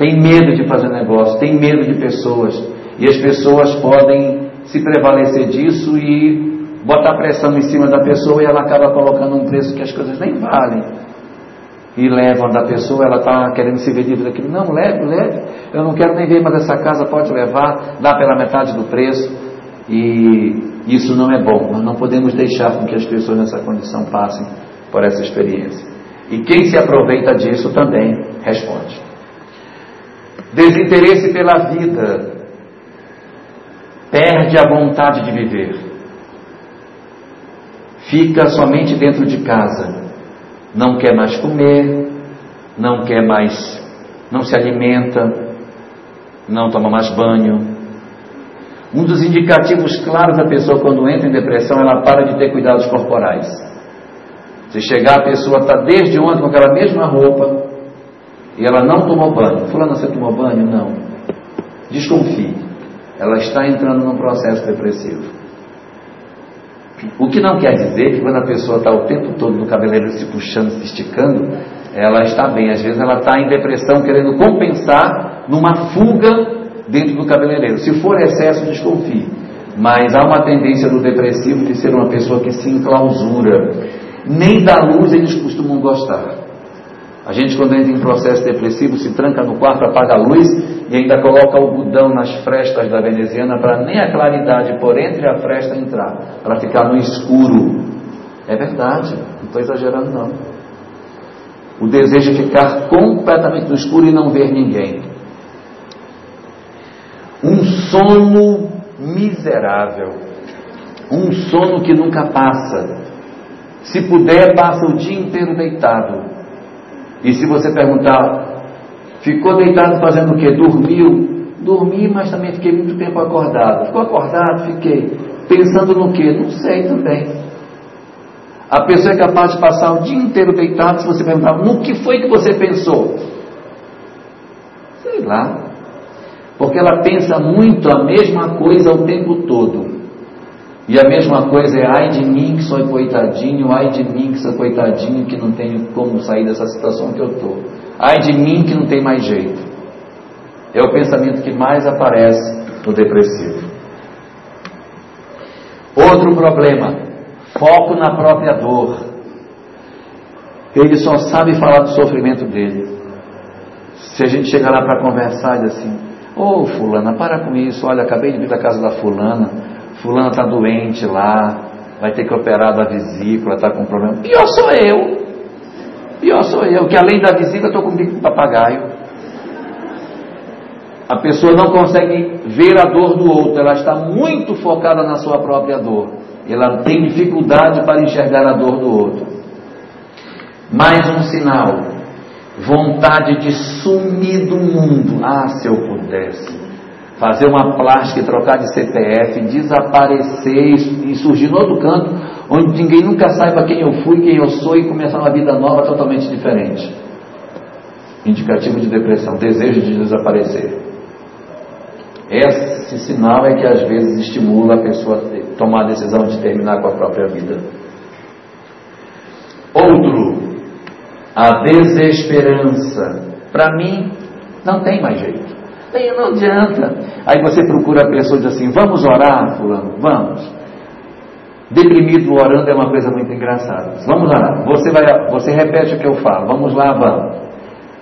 Tem medo de fazer negócio, tem medo de pessoas. E as pessoas podem se prevalecer disso e botar pressão em cima da pessoa e ela acaba colocando um preço que as coisas nem valem e levam da pessoa, ela está querendo se livre daquilo. Não, leve, leve. Eu não quero nem ver mais essa casa, pode levar, dá pela metade do preço. E isso não é bom. Nós não podemos deixar com que as pessoas nessa condição passem por essa experiência. E quem se aproveita disso também responde. Desinteresse pela vida. Perde a vontade de viver. Fica somente dentro de casa não quer mais comer, não quer mais, não se alimenta, não toma mais banho. Um dos indicativos claros da pessoa quando entra em depressão, ela para de ter cuidados corporais. Se chegar a pessoa está desde ontem com aquela mesma roupa e ela não tomou banho. Fulano, você tomou banho? Não. Desconfie. Ela está entrando num processo depressivo. O que não quer dizer que quando a pessoa está o tempo todo no cabeleireiro se puxando, se esticando, ela está bem. Às vezes ela está em depressão, querendo compensar numa fuga dentro do cabeleireiro. Se for excesso, desconfie. Mas há uma tendência do depressivo de ser uma pessoa que se enclausura. Nem da luz eles costumam gostar. A gente, quando entra em processo depressivo, se tranca no quarto, apaga a luz e ainda coloca algodão nas frestas da veneziana para nem a claridade por entre a fresta entrar, para ficar no escuro. É verdade, não estou exagerando não. O desejo é ficar completamente no escuro e não ver ninguém. Um sono miserável. Um sono que nunca passa. Se puder, passa o dia inteiro deitado e se você perguntar, ficou deitado fazendo o quê? Dormiu? Dormi, mas também fiquei muito tempo acordado. Ficou acordado? Fiquei. Pensando no quê? Não sei também. A pessoa é capaz de passar o dia inteiro deitado se você perguntar, no que foi que você pensou? Sei lá. Porque ela pensa muito a mesma coisa o tempo todo. E a mesma coisa é, ai de mim que sou coitadinho, ai de mim que sou coitadinho que não tenho como sair dessa situação que eu estou. Ai de mim que não tem mais jeito. É o pensamento que mais aparece no depressivo. Outro problema, foco na própria dor. Ele só sabe falar do sofrimento dele. Se a gente chegar lá para conversar e assim, ô oh, fulana, para com isso, olha, acabei de vir da casa da fulana, fulano está doente lá, vai ter que operar da vesícula, está com problema. Pior sou eu. Pior sou eu, que além da vesícula estou com bico de papagaio. A pessoa não consegue ver a dor do outro, ela está muito focada na sua própria dor. Ela tem dificuldade para enxergar a dor do outro. Mais um sinal: vontade de sumir do mundo. Ah, se eu pudesse fazer uma plástica trocar de CPF, desaparecer e surgir no outro canto, onde ninguém nunca saiba quem eu fui, quem eu sou e começar uma vida nova totalmente diferente. Indicativo de depressão, desejo de desaparecer. Esse sinal é que às vezes estimula a pessoa a tomar a decisão de terminar com a própria vida. Outro, a desesperança. Para mim, não tem mais jeito. Nem não adianta. Aí você procura a pessoa e diz assim: Vamos orar, Fulano? Vamos. Deprimido orando é uma coisa muito engraçada. Vamos orar. Você, vai, você repete o que eu falo. Vamos lá, vamos.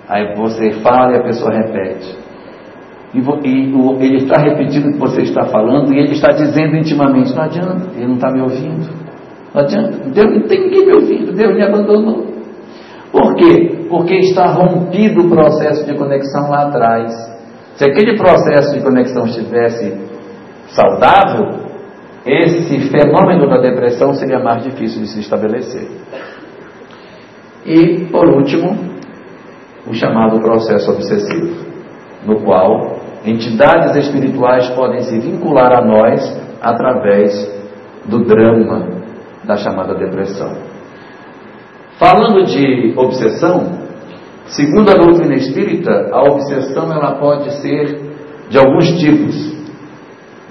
Aí você fala e a pessoa repete. E, e o, ele está repetindo o que você está falando e ele está dizendo intimamente: Não adianta, ele não está me ouvindo. Não adianta. Deus não tem ninguém me ouvindo. Deus me abandonou. Por quê? Porque está rompido o processo de conexão lá atrás. Se aquele processo de conexão estivesse saudável, esse fenômeno da depressão seria mais difícil de se estabelecer. E, por último, o chamado processo obsessivo, no qual entidades espirituais podem se vincular a nós através do drama da chamada depressão. Falando de obsessão, Segundo a doutrina espírita, a obsessão ela pode ser de alguns tipos.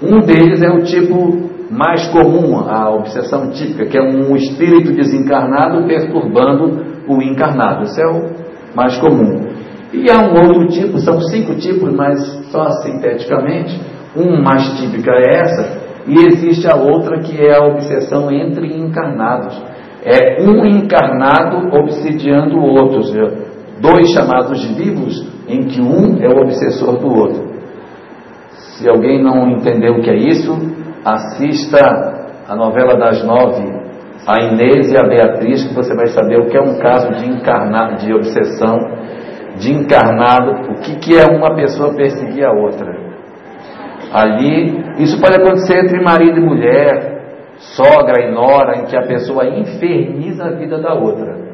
Um deles é o tipo mais comum, a obsessão típica, que é um espírito desencarnado perturbando o encarnado. Isso é o mais comum. E há um outro tipo, são cinco tipos, mas só sinteticamente. Um mais típica é essa, e existe a outra que é a obsessão entre encarnados. É um encarnado obsidiando o outro dois chamados de vivos, em que um é o obsessor do outro. Se alguém não entendeu o que é isso, assista a novela das nove, a Inês e a Beatriz, que você vai saber o que é um caso de encarnado, de obsessão, de encarnado, o que, que é uma pessoa perseguir a outra. Ali, isso pode acontecer entre marido e mulher, sogra e nora, em que a pessoa inferniza a vida da outra.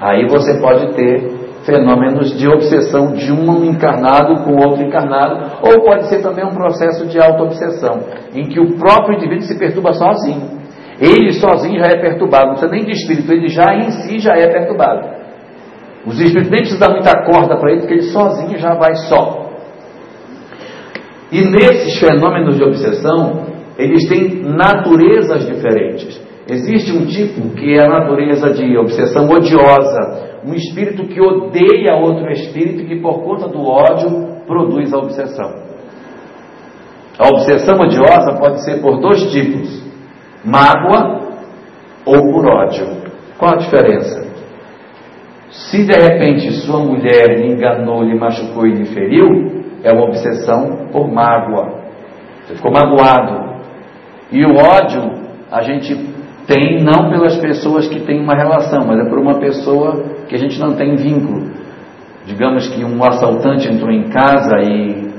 Aí você pode ter fenômenos de obsessão de um encarnado com outro encarnado, ou pode ser também um processo de auto-obsessão, em que o próprio indivíduo se perturba sozinho. Ele sozinho já é perturbado, não precisa nem de espírito, ele já em si já é perturbado. Os espíritos nem precisam dar muita corda para ele, porque ele sozinho já vai só. E nesses fenômenos de obsessão, eles têm naturezas diferentes. Existe um tipo que é a natureza de obsessão odiosa, um espírito que odeia outro espírito que por conta do ódio produz a obsessão. A obsessão odiosa pode ser por dois tipos: mágoa ou por ódio. Qual a diferença? Se de repente sua mulher lhe enganou, lhe machucou e lhe feriu, é uma obsessão por mágoa. Você ficou magoado. E o ódio, a gente tem não pelas pessoas que têm uma relação, mas é por uma pessoa que a gente não tem vínculo. Digamos que um assaltante entrou em casa e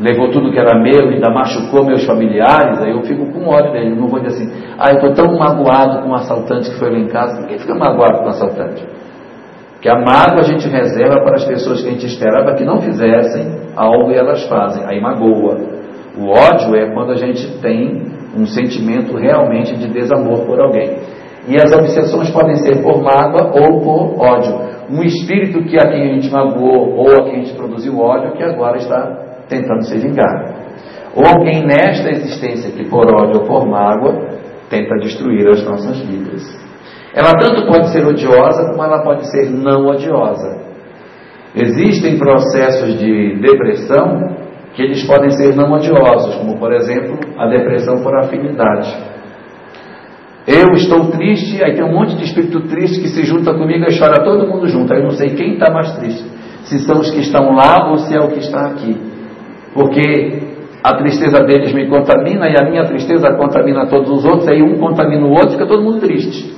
levou tudo que era meu ainda machucou meus familiares, aí eu fico com ódio dele. não vou dizer assim, ah, eu estou tão magoado com o assaltante que foi lá em casa. Que fica magoado com o assaltante? Que a mágoa a gente reserva para as pessoas que a gente esperava que não fizessem algo e elas fazem, aí magoa. O ódio é quando a gente tem um sentimento realmente de desamor por alguém. E as obsessões podem ser por mágoa ou por ódio. Um espírito que a quem a gente magoou ou a quem a gente produziu ódio que agora está tentando se vingar. Ou alguém nesta existência que por ódio ou por mágoa tenta destruir as nossas vidas. Ela tanto pode ser odiosa como ela pode ser não odiosa. Existem processos de depressão que eles podem ser não odiosos, como por exemplo a depressão por afinidade. Eu estou triste, aí tem um monte de espírito triste que se junta comigo e chora todo mundo junto. Aí eu não sei quem está mais triste, se são os que estão lá ou se é o que está aqui. Porque a tristeza deles me contamina e a minha tristeza contamina todos os outros, aí um contamina o outro, fica todo mundo triste.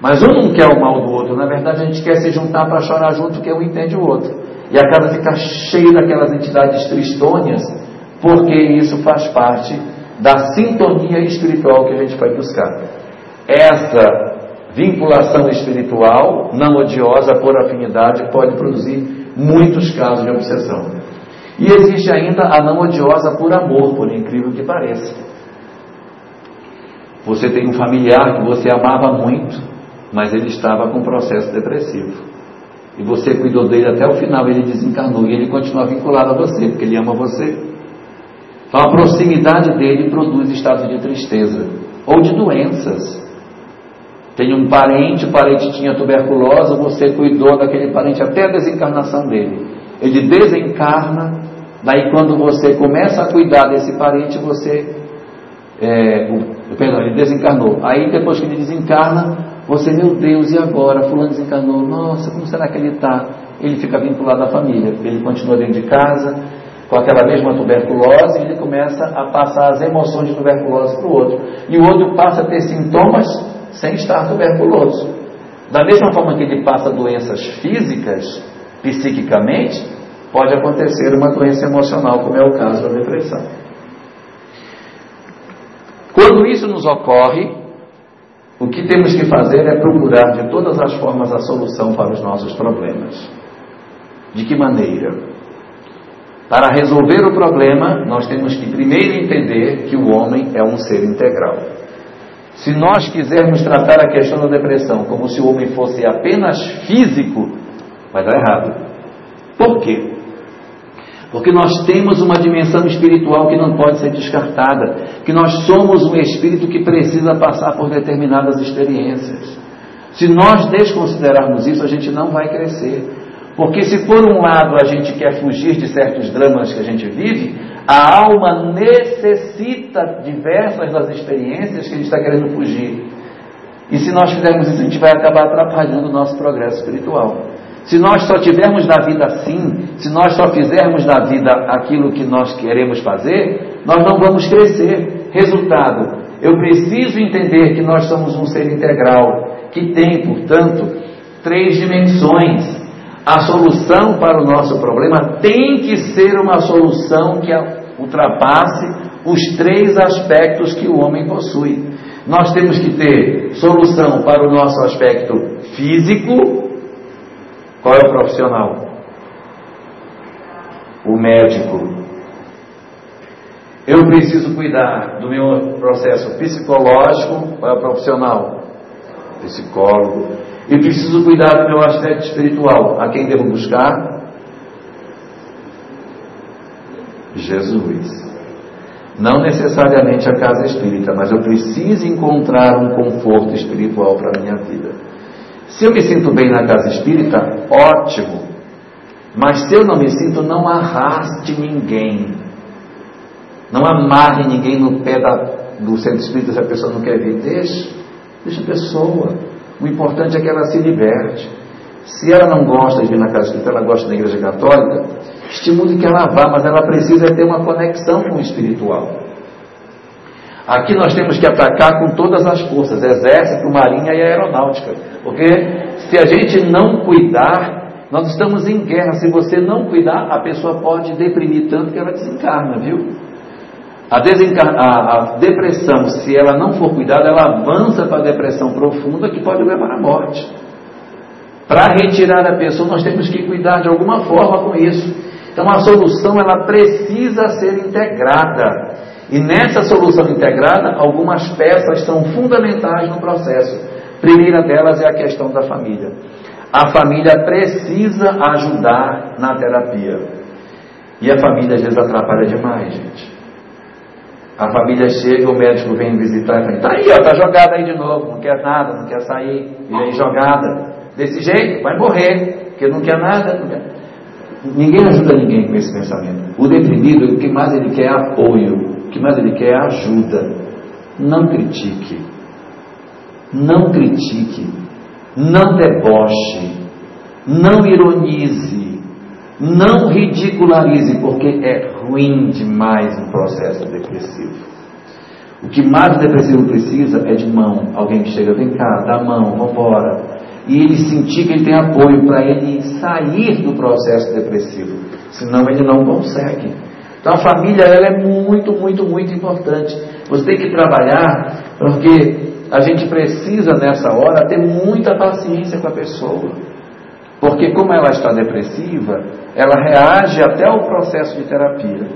Mas um não quer o mal do outro, na verdade a gente quer se juntar para chorar junto, que um entende o outro. E a casa fica cheia daquelas entidades tristônias, porque isso faz parte da sintonia espiritual que a gente vai buscar. Essa vinculação espiritual, não odiosa por afinidade, pode produzir muitos casos de obsessão. E existe ainda a não odiosa por amor, por incrível que pareça. Você tem um familiar que você amava muito, mas ele estava com um processo depressivo. E você cuidou dele até o final, ele desencarnou e ele continua vinculado a você, porque ele ama você. Então a proximidade dele produz estado de tristeza ou de doenças. Tem um parente, o parente tinha tuberculose, você cuidou daquele parente até a desencarnação dele. Ele desencarna, daí quando você começa a cuidar desse parente, você. É, perdão, ele desencarnou. Aí depois que ele desencarna, você, meu Deus, e agora? Fulano desencarnou. Nossa, como será que ele está? Ele fica vinculado à família. Ele continua dentro de casa, com aquela mesma tuberculose, e ele começa a passar as emoções de tuberculose para o outro. E o outro passa a ter sintomas sem estar tuberculoso. Da mesma forma que ele passa doenças físicas, psiquicamente, pode acontecer uma doença emocional, como é o caso da depressão. Quando isso nos ocorre, o que temos que fazer é procurar de todas as formas a solução para os nossos problemas. De que maneira? Para resolver o problema, nós temos que primeiro entender que o homem é um ser integral. Se nós quisermos tratar a questão da depressão como se o homem fosse apenas físico, vai dar errado. Por quê? Porque nós temos uma dimensão espiritual que não pode ser descartada, que nós somos um espírito que precisa passar por determinadas experiências. Se nós desconsiderarmos isso, a gente não vai crescer. Porque se por um lado a gente quer fugir de certos dramas que a gente vive, a alma necessita diversas das experiências que a gente está querendo fugir. E se nós fizermos isso, a gente vai acabar atrapalhando o nosso progresso espiritual. Se nós só tivermos na vida assim, se nós só fizermos na vida aquilo que nós queremos fazer, nós não vamos crescer. Resultado, eu preciso entender que nós somos um ser integral, que tem, portanto, três dimensões a solução para o nosso problema tem que ser uma solução que ultrapasse os três aspectos que o homem possui. Nós temos que ter solução para o nosso aspecto físico. Qual é o profissional? O médico. Eu preciso cuidar do meu processo psicológico. Qual é o profissional? Psicólogo. E preciso cuidar do meu aspecto espiritual. A quem devo buscar? Jesus. Não necessariamente a casa espírita, mas eu preciso encontrar um conforto espiritual para a minha vida. Se eu me sinto bem na casa espírita, ótimo. Mas se eu não me sinto, não arraste ninguém. Não amarre ninguém no pé da, do centro espírita se a pessoa não quer vir. Deixa, deixa a pessoa. O importante é que ela se liberte. Se ela não gosta de vir na casa espírita, ela gosta da igreja católica, estimule que ela vá, mas ela precisa ter uma conexão com o espiritual. Aqui nós temos que atacar com todas as forças, exército, marinha e aeronáutica. Porque se a gente não cuidar, nós estamos em guerra. Se você não cuidar, a pessoa pode deprimir tanto que ela desencarna, viu? A, a, a, depressão, se ela não for cuidada, ela avança para a depressão profunda que pode levar à morte. Para retirar a pessoa, nós temos que cuidar de alguma forma com isso. Então a solução ela precisa ser integrada. E nessa solução integrada, algumas peças são fundamentais no processo. Primeira delas é a questão da família. A família precisa ajudar na terapia. E a família às vezes atrapalha demais, gente. A família chega, o médico vem visitar e fala, tá aí, ó, tá jogada aí de novo, não quer nada, não quer sair, e aí jogada. Desse jeito, vai morrer, porque não quer nada. Não quer... Ninguém ajuda ninguém com esse pensamento. O deprimido, o que mais ele quer é apoio, o que mais ele quer é ajuda. Não critique. Não critique. Não deboche. Não ironize. Não ridicularize, porque é ruim demais um processo depressivo. O que mais o depressivo precisa é de mão. Alguém que chega, vem cá, dá a mão, vamos embora. E ele sentir que ele tem apoio para ele sair do processo depressivo. Senão ele não consegue. Então a família ela é muito, muito, muito importante. Você tem que trabalhar porque a gente precisa nessa hora ter muita paciência com a pessoa. Porque como ela está depressiva, ela reage até ao processo de terapia.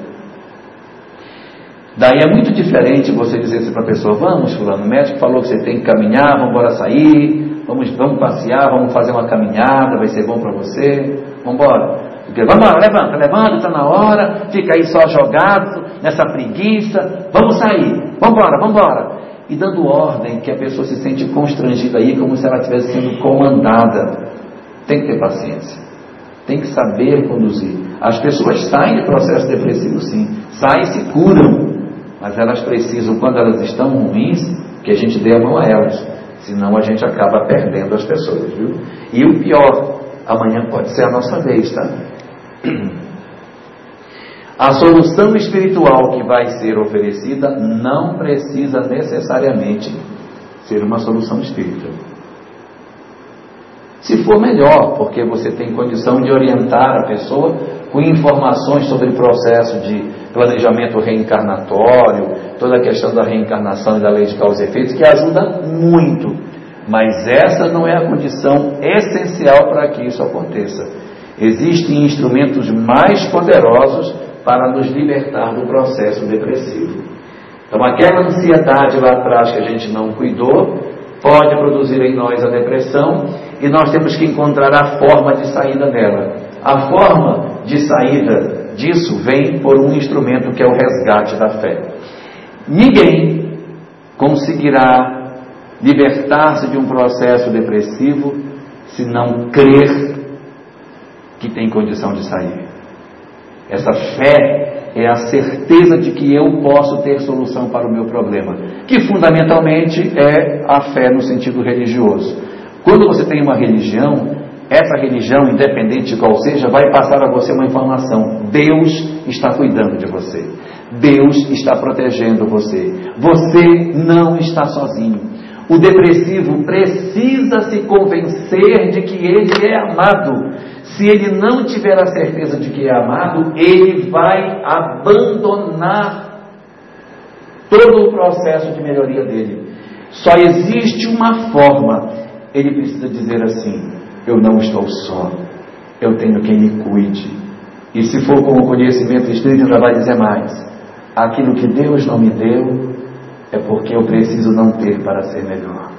Daí é muito diferente você dizer assim para a pessoa, vamos fulano, o médico falou que você tem que caminhar, vamos embora sair, vamos, vamos passear, vamos fazer uma caminhada, vai ser bom para você, vamos embora. Porque, vamos levanta, levanta, está na hora, fica aí só jogado, nessa preguiça, vamos sair, vamos embora, vamos embora. E dando ordem que a pessoa se sente constrangida aí, como se ela estivesse sendo comandada. Tem que ter paciência. Tem que saber conduzir. As pessoas saem de processo depressivo sim, saem e se curam. Mas elas precisam, quando elas estão ruins, que a gente dê a mão a elas. Senão a gente acaba perdendo as pessoas, viu? E o pior, amanhã pode ser a nossa vez, tá? A solução espiritual que vai ser oferecida não precisa necessariamente ser uma solução espírita. Se for melhor, porque você tem condição de orientar a pessoa com informações sobre o processo de planejamento reencarnatório, toda a questão da reencarnação e da lei de causa e efeitos, que ajuda muito. Mas essa não é a condição essencial para que isso aconteça. Existem instrumentos mais poderosos para nos libertar do processo depressivo. Então, aquela ansiedade lá atrás que a gente não cuidou, pode produzir em nós a depressão e nós temos que encontrar a forma de saída dela. A forma de saída disso vem por um instrumento que é o resgate da fé. Ninguém conseguirá libertar-se de um processo depressivo se não crer que tem condição de sair. Essa fé é a certeza de que eu posso ter solução para o meu problema, que fundamentalmente é a fé no sentido religioso. Quando você tem uma religião, essa religião, independente de qual seja, vai passar a você uma informação: Deus está cuidando de você, Deus está protegendo você, você não está sozinho. O depressivo precisa se convencer de que ele é amado. Se ele não tiver a certeza de que é amado, ele vai abandonar todo o processo de melhoria dele. Só existe uma forma. Ele precisa dizer assim: Eu não estou só. Eu tenho quem me cuide. E se for com o conhecimento espírita, ainda vai dizer mais: Aquilo que Deus não me deu, é porque eu preciso não ter para ser melhor.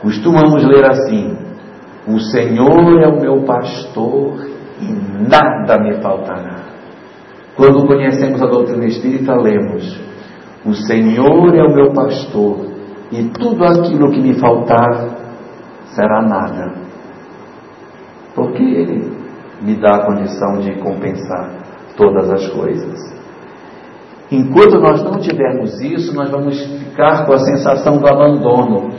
Costumamos ler assim: O Senhor é o meu pastor e nada me faltará. Quando conhecemos a doutrina espírita, lemos: O Senhor é o meu pastor e tudo aquilo que me faltar será nada. Porque Ele me dá a condição de compensar todas as coisas. Enquanto nós não tivermos isso, nós vamos ficar com a sensação do abandono.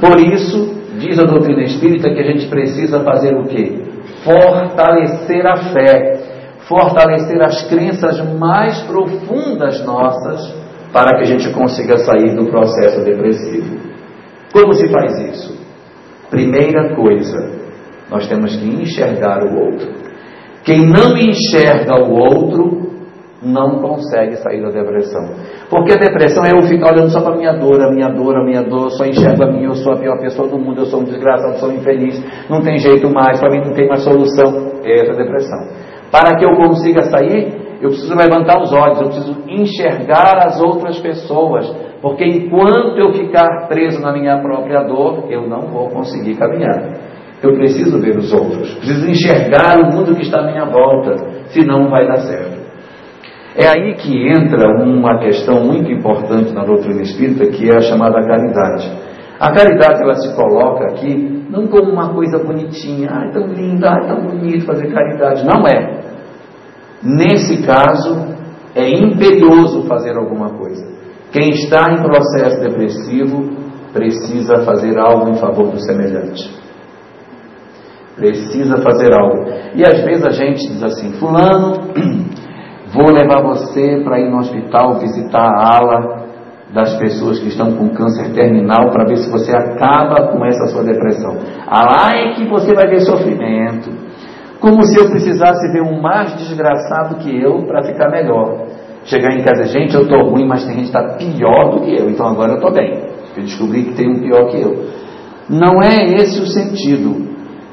Por isso, diz a doutrina espírita que a gente precisa fazer o quê? Fortalecer a fé, fortalecer as crenças mais profundas nossas, para que a gente consiga sair do processo depressivo. Como se faz isso? Primeira coisa, nós temos que enxergar o outro. Quem não enxerga o outro não consegue sair da depressão. Porque a depressão é eu ficar olhando só para minha dor, a minha dor, a minha dor, só enxergo a mim, eu sou a pior pessoa do mundo, eu sou um desgraçado, sou infeliz, não tem jeito mais, para mim não tem mais solução. Essa é a depressão. Para que eu consiga sair, eu preciso levantar os olhos, eu preciso enxergar as outras pessoas, porque enquanto eu ficar preso na minha própria dor, eu não vou conseguir caminhar. Eu preciso ver os outros, preciso enxergar o mundo que está à minha volta, senão não vai dar certo. É aí que entra uma questão muito importante na doutrina espírita, que é a chamada caridade. A caridade ela se coloca aqui não como uma coisa bonitinha, ah, é tão linda, ah, é tão bonito fazer caridade. Não é. Nesse caso, é imperioso fazer alguma coisa. Quem está em processo depressivo precisa fazer algo em favor do semelhante. precisa fazer algo. E às vezes a gente diz assim: Fulano, vou levar você para ir no hospital visitar a ala das pessoas que estão com câncer terminal para ver se você acaba com essa sua depressão. Ah, lá é que você vai ver sofrimento. Como se eu precisasse ver um mais desgraçado que eu para ficar melhor. Chegar em casa, gente, eu estou ruim, mas tem gente que está pior do que eu, então agora eu estou bem. Eu descobri que tem um pior que eu. Não é esse o sentido.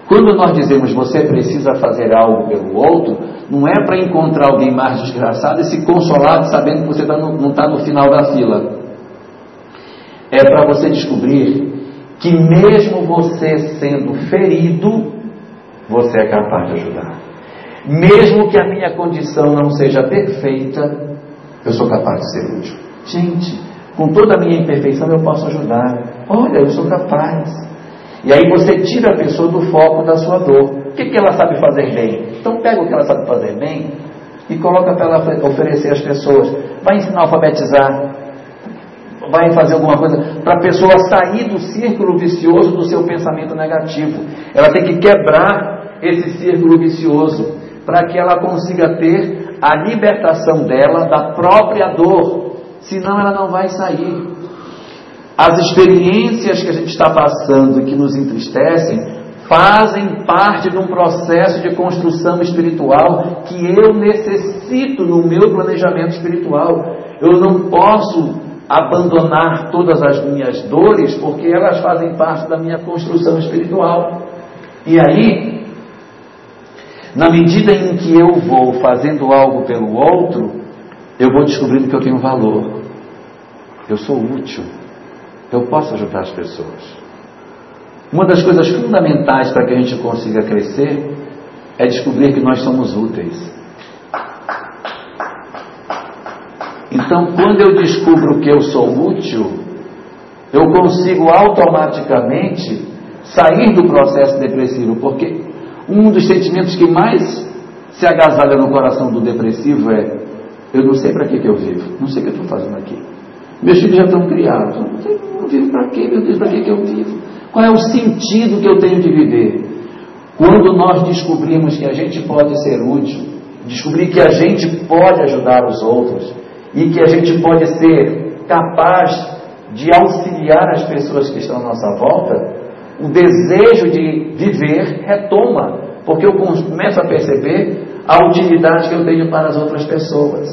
Quando nós dizemos você precisa fazer algo pelo outro, não é para encontrar alguém mais desgraçado e se consolar sabendo que você tá não está no final da fila. É para você descobrir que mesmo você sendo ferido, você é capaz de ajudar. Mesmo que a minha condição não seja perfeita, eu sou capaz de ser útil. Gente, com toda a minha imperfeição eu posso ajudar. Olha, eu sou capaz. E aí você tira a pessoa do foco da sua dor. O que, que ela sabe fazer bem? Então pega o que ela sabe fazer bem e coloca para ela oferecer às pessoas. Vai ensinar a alfabetizar. Vai fazer alguma coisa para a pessoa sair do círculo vicioso do seu pensamento negativo. Ela tem que quebrar esse círculo vicioso para que ela consiga ter a libertação dela da própria dor. Senão ela não vai sair. As experiências que a gente está passando e que nos entristecem fazem parte de um processo de construção espiritual que eu necessito no meu planejamento espiritual. Eu não posso abandonar todas as minhas dores porque elas fazem parte da minha construção espiritual. E aí, na medida em que eu vou fazendo algo pelo outro, eu vou descobrindo que eu tenho valor. Eu sou útil eu posso ajudar as pessoas. Uma das coisas fundamentais para que a gente consiga crescer é descobrir que nós somos úteis. Então, quando eu descubro que eu sou útil, eu consigo automaticamente sair do processo depressivo, porque um dos sentimentos que mais se agasalha no coração do depressivo é: eu não sei para que, que eu vivo, não sei o que eu estou fazendo aqui. Meus filhos já estão criados. Eu vivo para quê, meu Deus? Para que eu vivo? Qual é o sentido que eu tenho de viver? Quando nós descobrimos que a gente pode ser útil, descobrir que a gente pode ajudar os outros e que a gente pode ser capaz de auxiliar as pessoas que estão à nossa volta, o desejo de viver retoma, porque eu começo a perceber a utilidade que eu tenho para as outras pessoas.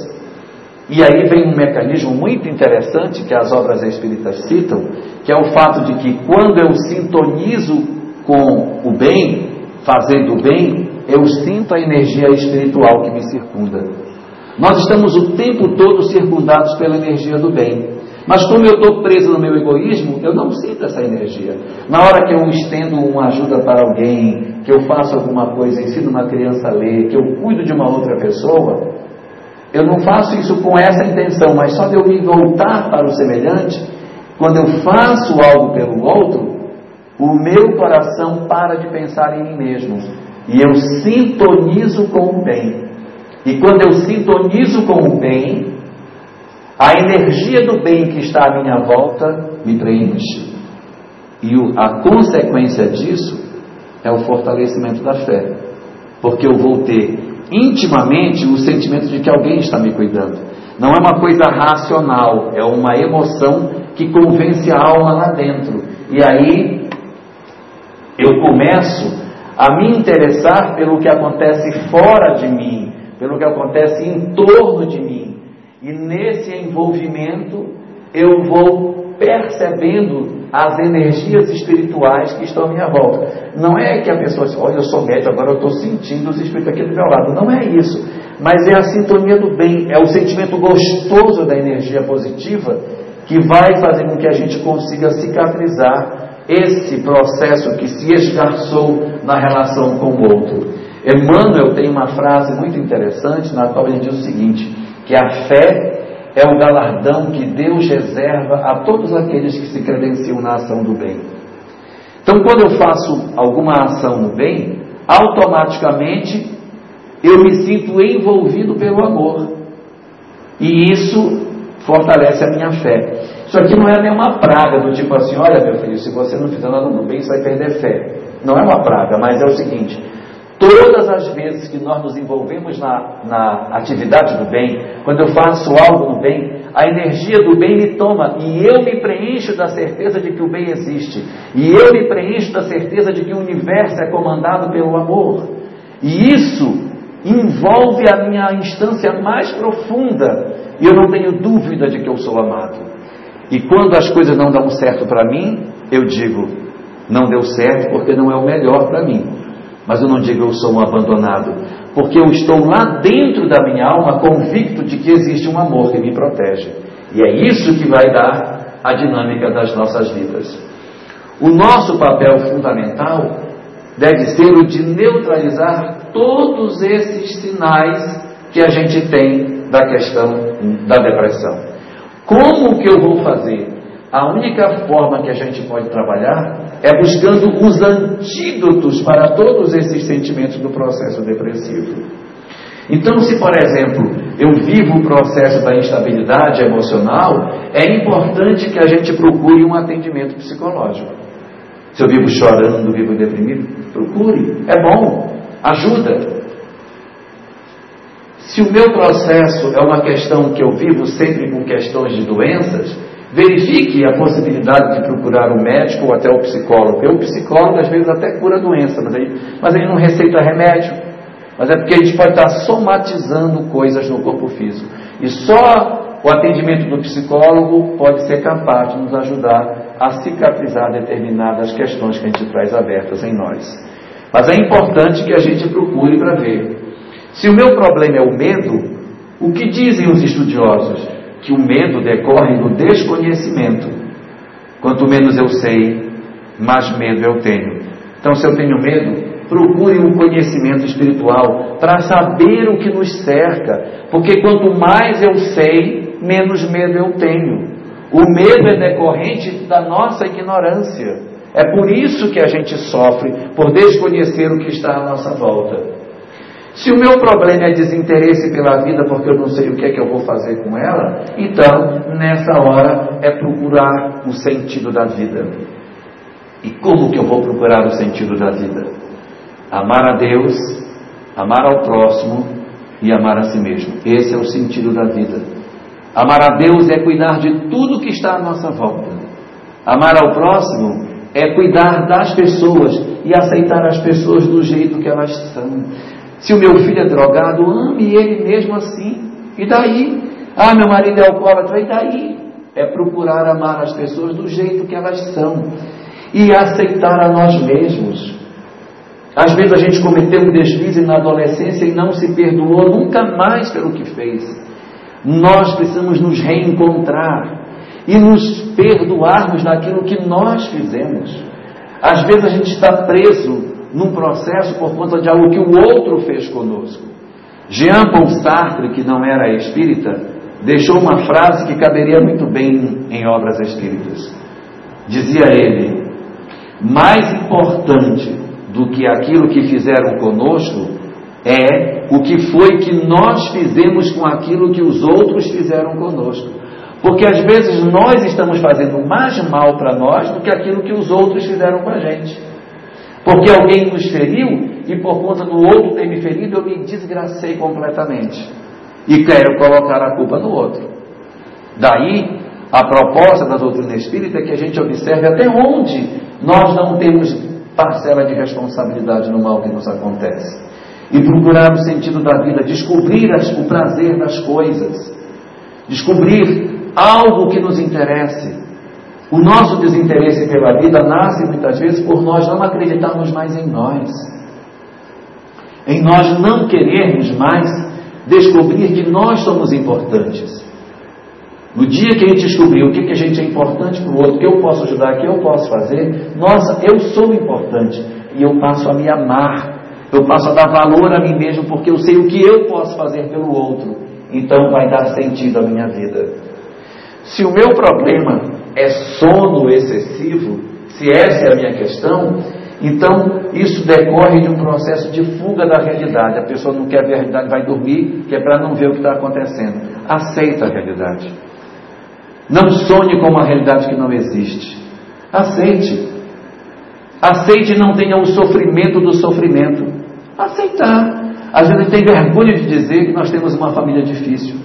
E aí vem um mecanismo muito interessante que as obras espíritas citam, que é o fato de que quando eu sintonizo com o bem, fazendo o bem, eu sinto a energia espiritual que me circunda. Nós estamos o tempo todo circundados pela energia do bem. Mas como eu estou preso no meu egoísmo, eu não sinto essa energia. Na hora que eu estendo uma ajuda para alguém, que eu faço alguma coisa, ensino uma criança a ler, que eu cuido de uma outra pessoa, eu não faço isso com essa intenção, mas só de eu me voltar para o semelhante, quando eu faço algo pelo outro, o meu coração para de pensar em mim mesmo. E eu sintonizo com o bem. E quando eu sintonizo com o bem, a energia do bem que está à minha volta me preenche. E a consequência disso é o fortalecimento da fé. Porque eu vou ter intimamente o sentimento de que alguém está me cuidando. Não é uma coisa racional, é uma emoção que convence a alma lá dentro. E aí eu começo a me interessar pelo que acontece fora de mim, pelo que acontece em torno de mim. E nesse envolvimento eu vou percebendo as energias espirituais que estão à minha volta. Não é que a pessoa diz, olha, eu sou médico, agora eu estou sentindo os espíritos aqui do meu lado. Não é isso. Mas é a sintonia do bem, é o sentimento gostoso da energia positiva que vai fazer com que a gente consiga cicatrizar esse processo que se esgarçou na relação com o outro. Emmanuel tem uma frase muito interessante na qual ele diz o seguinte: que a fé é o galardão que Deus reserva a todos aqueles que se credenciam na ação do bem. Então, quando eu faço alguma ação no bem, automaticamente eu me sinto envolvido pelo amor. E isso fortalece a minha fé. Isso aqui não é nenhuma praga do tipo assim: olha, meu filho, se você não fizer nada no bem, você vai perder fé. não é uma praga, mas é o seguinte: todas as vezes que nós nos envolvemos na, na atividade do bem, quando eu faço algo no bem, a energia do bem me toma e eu me preencho da certeza de que o bem existe, e eu me preencho da certeza de que o universo é comandado pelo amor, e isso envolve a minha instância mais profunda, e eu não tenho dúvida de que eu sou amado. E quando as coisas não dão certo para mim, eu digo, não deu certo porque não é o melhor para mim. Mas eu não digo eu sou um abandonado, porque eu estou lá dentro da minha alma convicto de que existe um amor que me protege. E é isso que vai dar a dinâmica das nossas vidas. O nosso papel fundamental deve ser o de neutralizar todos esses sinais que a gente tem da questão da depressão. Como que eu vou fazer? A única forma que a gente pode trabalhar é buscando os antídotos para todos esses sentimentos do processo depressivo. Então, se por exemplo eu vivo o processo da instabilidade emocional, é importante que a gente procure um atendimento psicológico. Se eu vivo chorando, vivo deprimido, procure, é bom, ajuda. Se o meu processo é uma questão que eu vivo sempre com questões de doenças, verifique a possibilidade de procurar o médico ou até o psicólogo. Porque o psicólogo às vezes até cura a doença, mas ele, mas ele não receita remédio. Mas é porque a gente pode estar somatizando coisas no corpo físico. E só o atendimento do psicólogo pode ser capaz de nos ajudar a cicatrizar determinadas questões que a gente traz abertas em nós. Mas é importante que a gente procure para ver se o meu problema é o medo, o que dizem os estudiosos? Que o medo decorre do desconhecimento. Quanto menos eu sei, mais medo eu tenho. Então, se eu tenho medo, procure um conhecimento espiritual para saber o que nos cerca, porque quanto mais eu sei, menos medo eu tenho. O medo é decorrente da nossa ignorância. É por isso que a gente sofre, por desconhecer o que está à nossa volta. Se o meu problema é desinteresse pela vida porque eu não sei o que é que eu vou fazer com ela, então nessa hora é procurar o sentido da vida. E como que eu vou procurar o sentido da vida? Amar a Deus, amar ao próximo e amar a si mesmo. Esse é o sentido da vida. Amar a Deus é cuidar de tudo que está à nossa volta. Amar ao próximo é cuidar das pessoas e aceitar as pessoas do jeito que elas são. Se o meu filho é drogado, ame ele mesmo assim. E daí? Ah, meu marido é alcoólatra, e daí? É procurar amar as pessoas do jeito que elas são e aceitar a nós mesmos. Às vezes a gente cometeu um deslize na adolescência e não se perdoou nunca mais pelo que fez. Nós precisamos nos reencontrar e nos perdoarmos daquilo que nós fizemos. Às vezes a gente está preso num processo por conta de algo que o outro fez conosco. Jean Paul Sartre, que não era espírita, deixou uma frase que caberia muito bem em obras espíritas. Dizia ele: mais importante do que aquilo que fizeram conosco é o que foi que nós fizemos com aquilo que os outros fizeram conosco. Porque às vezes nós estamos fazendo mais mal para nós do que aquilo que os outros fizeram com a gente. Porque alguém nos feriu e por conta do outro ter me ferido, eu me desgracei completamente. E quero colocar a culpa no outro. Daí, a proposta da doutrina espírita é que a gente observe até onde nós não temos parcela de responsabilidade no mal que nos acontece. E procurar o sentido da vida, descobrir as, o prazer das coisas, descobrir algo que nos interesse, o nosso desinteresse pela vida nasce muitas vezes por nós não acreditarmos mais em nós. Em nós não querermos mais descobrir que nós somos importantes. No dia que a gente descobrir o que, que a gente é importante para o outro, que eu posso ajudar, que eu posso fazer, nossa, eu sou importante e eu passo a me amar, eu passo a dar valor a mim mesmo porque eu sei o que eu posso fazer pelo outro. Então vai dar sentido à minha vida. Se o meu problema é sono excessivo, se essa é a minha questão, então isso decorre de um processo de fuga da realidade. A pessoa não quer ver a realidade, vai dormir, que é para não ver o que está acontecendo. Aceita a realidade. Não sonhe com uma realidade que não existe. Aceite. Aceite e não tenha o sofrimento do sofrimento. Aceitar. Às vezes tem vergonha de dizer que nós temos uma família difícil.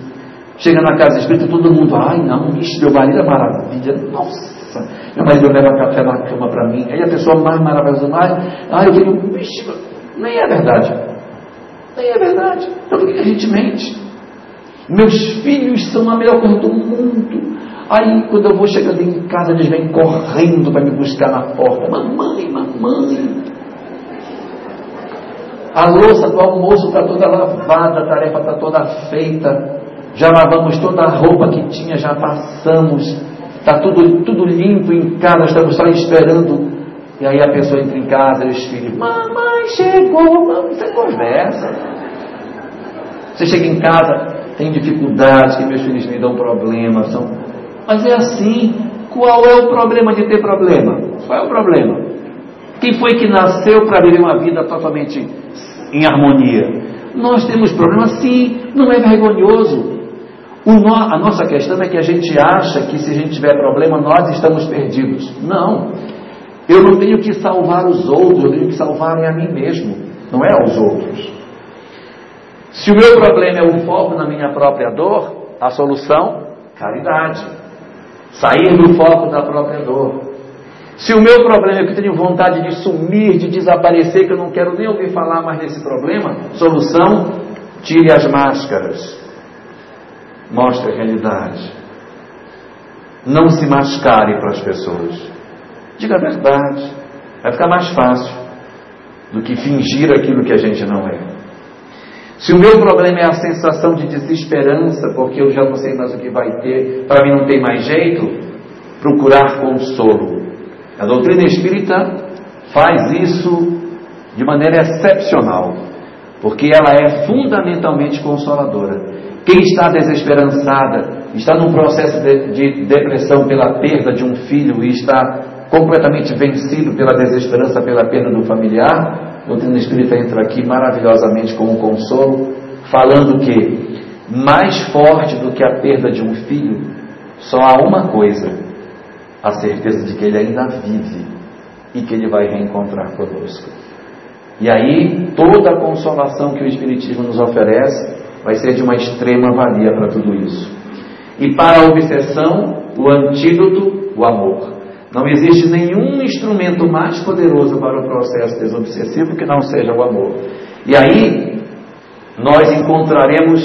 Chega na casa espírita, todo mundo, ai não, ixi, meu marido é maravilha. Nossa, meu marido leva café na cama para mim. Aí a pessoa mais maravilhosa, ai, ai eu tenho, ixi, nem é verdade. Nem é verdade. Então por que a gente mente? Meus filhos são a melhor coisa do mundo. Aí, quando eu vou chegando em casa, eles vêm correndo para me buscar na porta. Mamãe, mamãe. A louça do almoço está toda lavada, a tarefa está toda feita. Já lavamos toda a roupa que tinha, já passamos. Está tudo, tudo limpo em casa, estamos só esperando. E aí a pessoa entra em casa e os filhos, mamãe chegou, mamãe, você conversa. Você chega em casa, tem dificuldades, que meus filhos me dão problemas. São... Mas é assim. Qual é o problema de ter problema? Qual é o problema? Quem foi que nasceu para viver uma vida totalmente em harmonia? Nós temos problemas, sim, não é vergonhoso. No, a nossa questão é que a gente acha que se a gente tiver problema, nós estamos perdidos. Não. Eu não tenho que salvar os outros, eu tenho que salvar a mim mesmo, não é aos outros. Se o meu problema é o foco na minha própria dor, a solução, caridade. Sair do foco da própria dor. Se o meu problema é que eu tenho vontade de sumir, de desaparecer, que eu não quero nem ouvir falar mais desse problema, solução, tire as máscaras. Mostre a realidade. Não se mascare para as pessoas. Diga a verdade. Vai ficar mais fácil do que fingir aquilo que a gente não é. Se o meu problema é a sensação de desesperança, porque eu já não sei mais o que vai ter, para mim não tem mais jeito, procurar consolo. A doutrina espírita faz isso de maneira excepcional, porque ela é fundamentalmente consoladora. Quem está desesperançada, está num processo de, de depressão pela perda de um filho e está completamente vencido pela desesperança, pela perda do familiar, a doutrina espírita entra aqui maravilhosamente com um consolo, falando que mais forte do que a perda de um filho, só há uma coisa: a certeza de que ele ainda vive e que ele vai reencontrar conosco. E aí, toda a consolação que o Espiritismo nos oferece vai ser de uma extrema valia para tudo isso. E para a obsessão, o antídoto, o amor. Não existe nenhum instrumento mais poderoso para o processo desobsessivo que não seja o amor. E aí nós encontraremos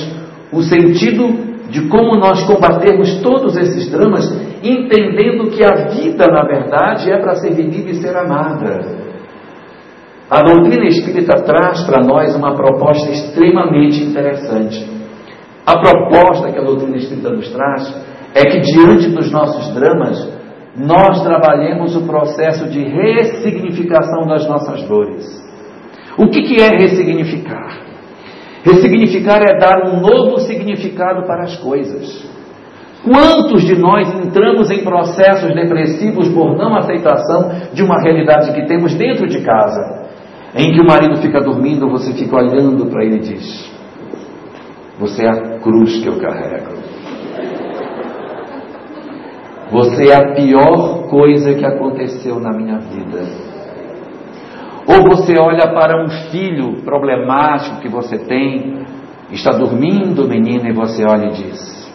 o sentido de como nós combatermos todos esses dramas, entendendo que a vida, na verdade, é para ser vivida e ser amada. A doutrina espírita traz para nós uma proposta extremamente interessante. A proposta que a doutrina espírita nos traz é que diante dos nossos dramas, nós trabalhemos o processo de ressignificação das nossas dores. O que, que é ressignificar? Ressignificar é dar um novo significado para as coisas. Quantos de nós entramos em processos depressivos por não aceitação de uma realidade que temos dentro de casa? Em que o marido fica dormindo, você fica olhando para ele e diz: Você é a cruz que eu carrego. Você é a pior coisa que aconteceu na minha vida. Ou você olha para um filho problemático que você tem, está dormindo, menina, e você olha e diz: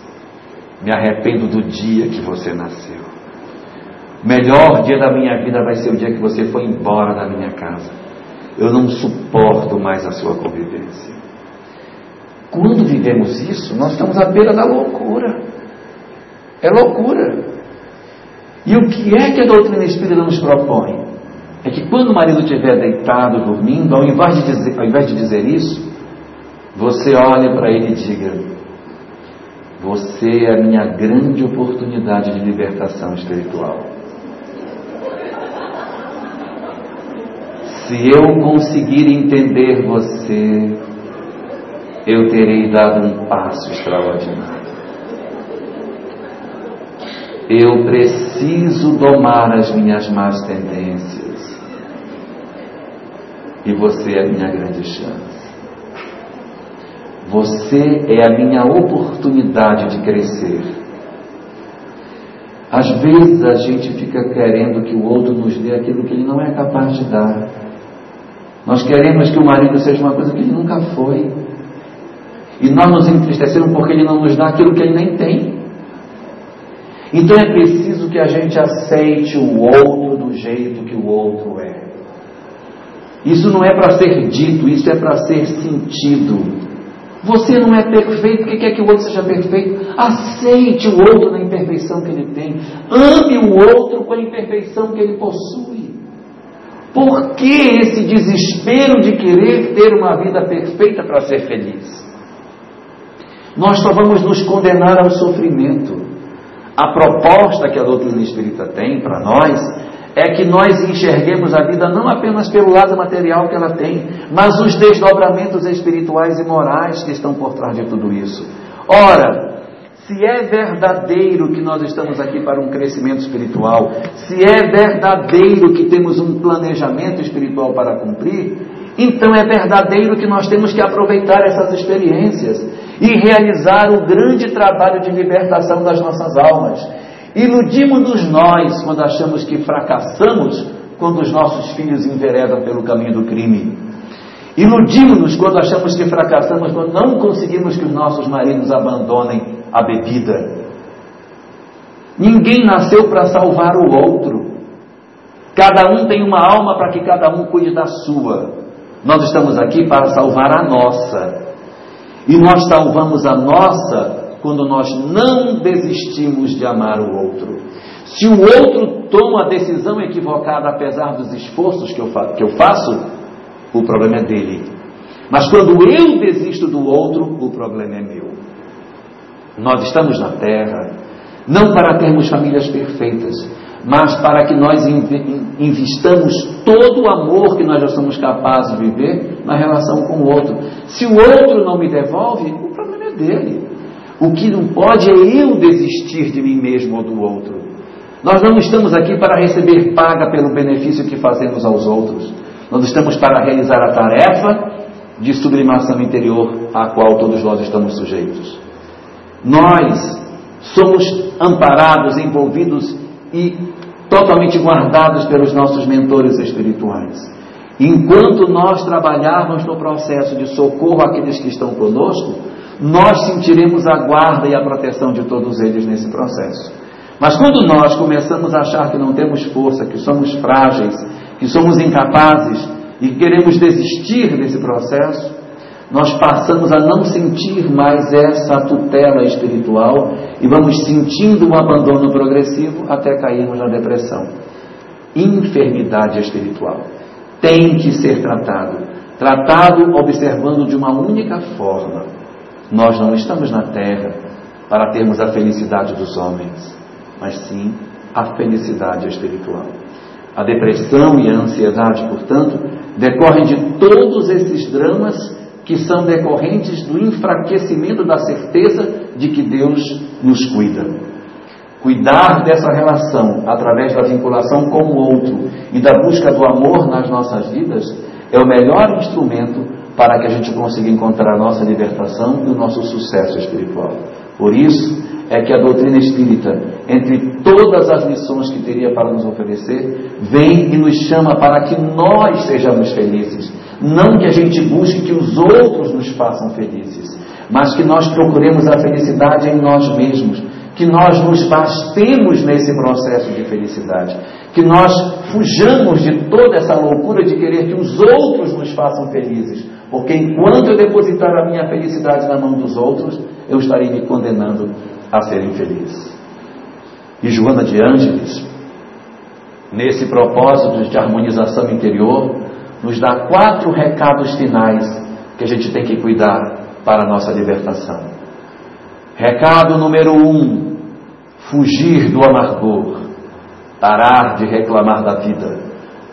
Me arrependo do dia que você nasceu. Melhor dia da minha vida vai ser o dia que você foi embora da minha casa. Eu não suporto mais a sua convivência. Quando vivemos isso, nós estamos à beira da loucura. É loucura. E o que é que a doutrina espírita nos propõe? É que quando o marido estiver deitado, dormindo, ao invés de dizer, ao invés de dizer isso, você olhe para ele e diga: Você é a minha grande oportunidade de libertação espiritual. Se eu conseguir entender você, eu terei dado um passo extraordinário. Eu preciso domar as minhas más tendências. E você é a minha grande chance. Você é a minha oportunidade de crescer. Às vezes a gente fica querendo que o outro nos dê aquilo que ele não é capaz de dar. Nós queremos que o marido seja uma coisa que ele nunca foi. E nós nos entristecemos porque ele não nos dá aquilo que ele nem tem. Então é preciso que a gente aceite o outro do jeito que o outro é. Isso não é para ser dito, isso é para ser sentido. Você não é perfeito, porque quer que o outro seja perfeito? Aceite o outro na imperfeição que ele tem. Ame o outro com a imperfeição que ele possui. Por que esse desespero de querer ter uma vida perfeita para ser feliz? Nós só vamos nos condenar ao sofrimento. A proposta que a doutrina espírita tem para nós é que nós enxerguemos a vida não apenas pelo lado material que ela tem, mas os desdobramentos espirituais e morais que estão por trás de tudo isso. Ora, se é verdadeiro que nós estamos aqui para um crescimento espiritual, se é verdadeiro que temos um planejamento espiritual para cumprir, então é verdadeiro que nós temos que aproveitar essas experiências e realizar o grande trabalho de libertação das nossas almas Iludimos-nos nós quando achamos que fracassamos quando os nossos filhos enveredam pelo caminho do crime. Iludimos-nos quando achamos que fracassamos quando não conseguimos que os nossos maridos abandonem a bebida. Ninguém nasceu para salvar o outro. Cada um tem uma alma para que cada um cuide da sua. Nós estamos aqui para salvar a nossa. E nós salvamos a nossa quando nós não desistimos de amar o outro. Se o outro toma a decisão equivocada, apesar dos esforços que eu, que eu faço, o problema é dele. Mas quando eu desisto do outro, o problema é meu. Nós estamos na terra não para termos famílias perfeitas, mas para que nós investamos todo o amor que nós já somos capazes de viver na relação com o outro. Se o outro não me devolve, o problema é dele. O que não pode é eu desistir de mim mesmo ou do outro. Nós não estamos aqui para receber paga pelo benefício que fazemos aos outros. Nós estamos para realizar a tarefa de sublimação interior a qual todos nós estamos sujeitos. Nós somos amparados, envolvidos e totalmente guardados pelos nossos mentores espirituais. Enquanto nós trabalharmos no processo de socorro àqueles que estão conosco, nós sentiremos a guarda e a proteção de todos eles nesse processo. Mas quando nós começamos a achar que não temos força, que somos frágeis, que somos incapazes e queremos desistir desse processo, nós passamos a não sentir mais essa tutela espiritual e vamos sentindo um abandono progressivo até cairmos na depressão. Enfermidade espiritual tem que ser tratado, tratado observando de uma única forma nós não estamos na terra para termos a felicidade dos homens, mas sim a felicidade espiritual. A depressão e a ansiedade, portanto, decorrem de todos esses dramas que são decorrentes do enfraquecimento da certeza de que Deus nos cuida. Cuidar dessa relação através da vinculação com o outro e da busca do amor nas nossas vidas é o melhor instrumento para que a gente consiga encontrar a nossa libertação e o nosso sucesso espiritual. Por isso é que a doutrina espírita, entre todas as lições que teria para nos oferecer, vem e nos chama para que nós sejamos felizes. Não que a gente busque que os outros nos façam felizes, mas que nós procuremos a felicidade em nós mesmos, que nós nos bastemos nesse processo de felicidade, que nós fujamos de toda essa loucura de querer que os outros nos façam felizes, porque enquanto eu depositar a minha felicidade na mão dos outros, eu estarei me condenando a ser infeliz. E Joana de Ângeles, nesse propósito de harmonização interior, nos dá quatro recados finais que a gente tem que cuidar para a nossa libertação. Recado número um: fugir do amargor, parar de reclamar da vida,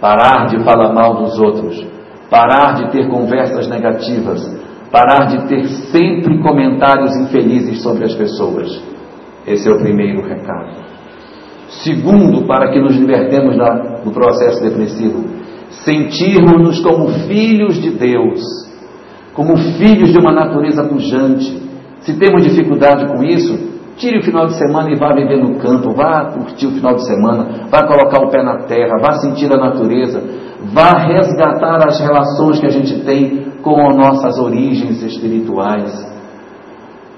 parar de falar mal dos outros, parar de ter conversas negativas, parar de ter sempre comentários infelizes sobre as pessoas. Esse é o primeiro recado. Segundo, para que nos libertemos da, do processo depressivo, sentirmos-nos como filhos de Deus, como filhos de uma natureza pujante. Se temos dificuldade com isso, Tire o final de semana e vá viver no campo, vá curtir o final de semana, vá colocar o pé na terra, vá sentir a natureza, vá resgatar as relações que a gente tem com as nossas origens espirituais.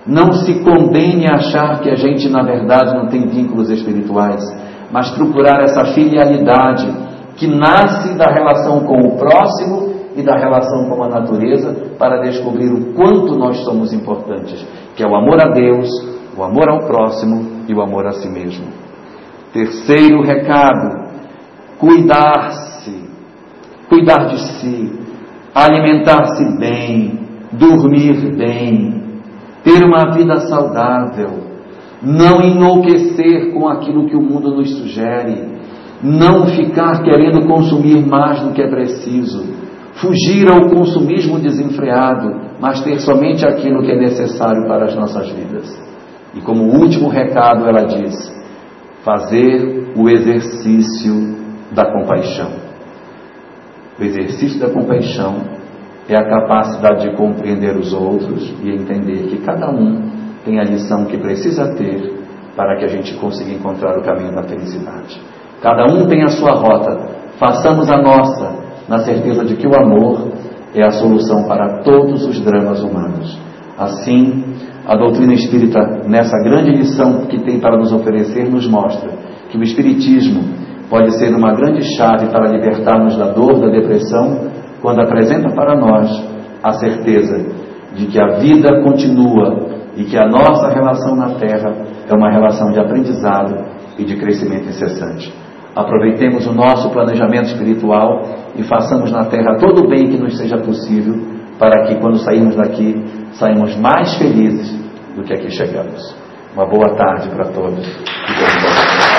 Não se condene a achar que a gente, na verdade, não tem vínculos espirituais, mas procurar essa filialidade que nasce da relação com o próximo e da relação com a natureza para descobrir o quanto nós somos importantes, que é o amor a Deus, o amor ao próximo e o amor a si mesmo. Terceiro recado: cuidar-se, cuidar de si, alimentar-se bem, dormir bem, ter uma vida saudável, não enlouquecer com aquilo que o mundo nos sugere, não ficar querendo consumir mais do que é preciso, fugir ao consumismo desenfreado, mas ter somente aquilo que é necessário para as nossas vidas. E como último recado, ela diz: fazer o exercício da compaixão. O exercício da compaixão é a capacidade de compreender os outros e entender que cada um tem a lição que precisa ter para que a gente consiga encontrar o caminho da felicidade. Cada um tem a sua rota, façamos a nossa, na certeza de que o amor é a solução para todos os dramas humanos. Assim, a doutrina espírita, nessa grande lição que tem para nos oferecer, nos mostra que o Espiritismo pode ser uma grande chave para libertarmos da dor, da depressão, quando apresenta para nós a certeza de que a vida continua e que a nossa relação na Terra é uma relação de aprendizado e de crescimento incessante. Aproveitemos o nosso planejamento espiritual e façamos na Terra todo o bem que nos seja possível para que quando sairmos daqui, saímos mais felizes do que aqui chegamos. Uma boa tarde para todos.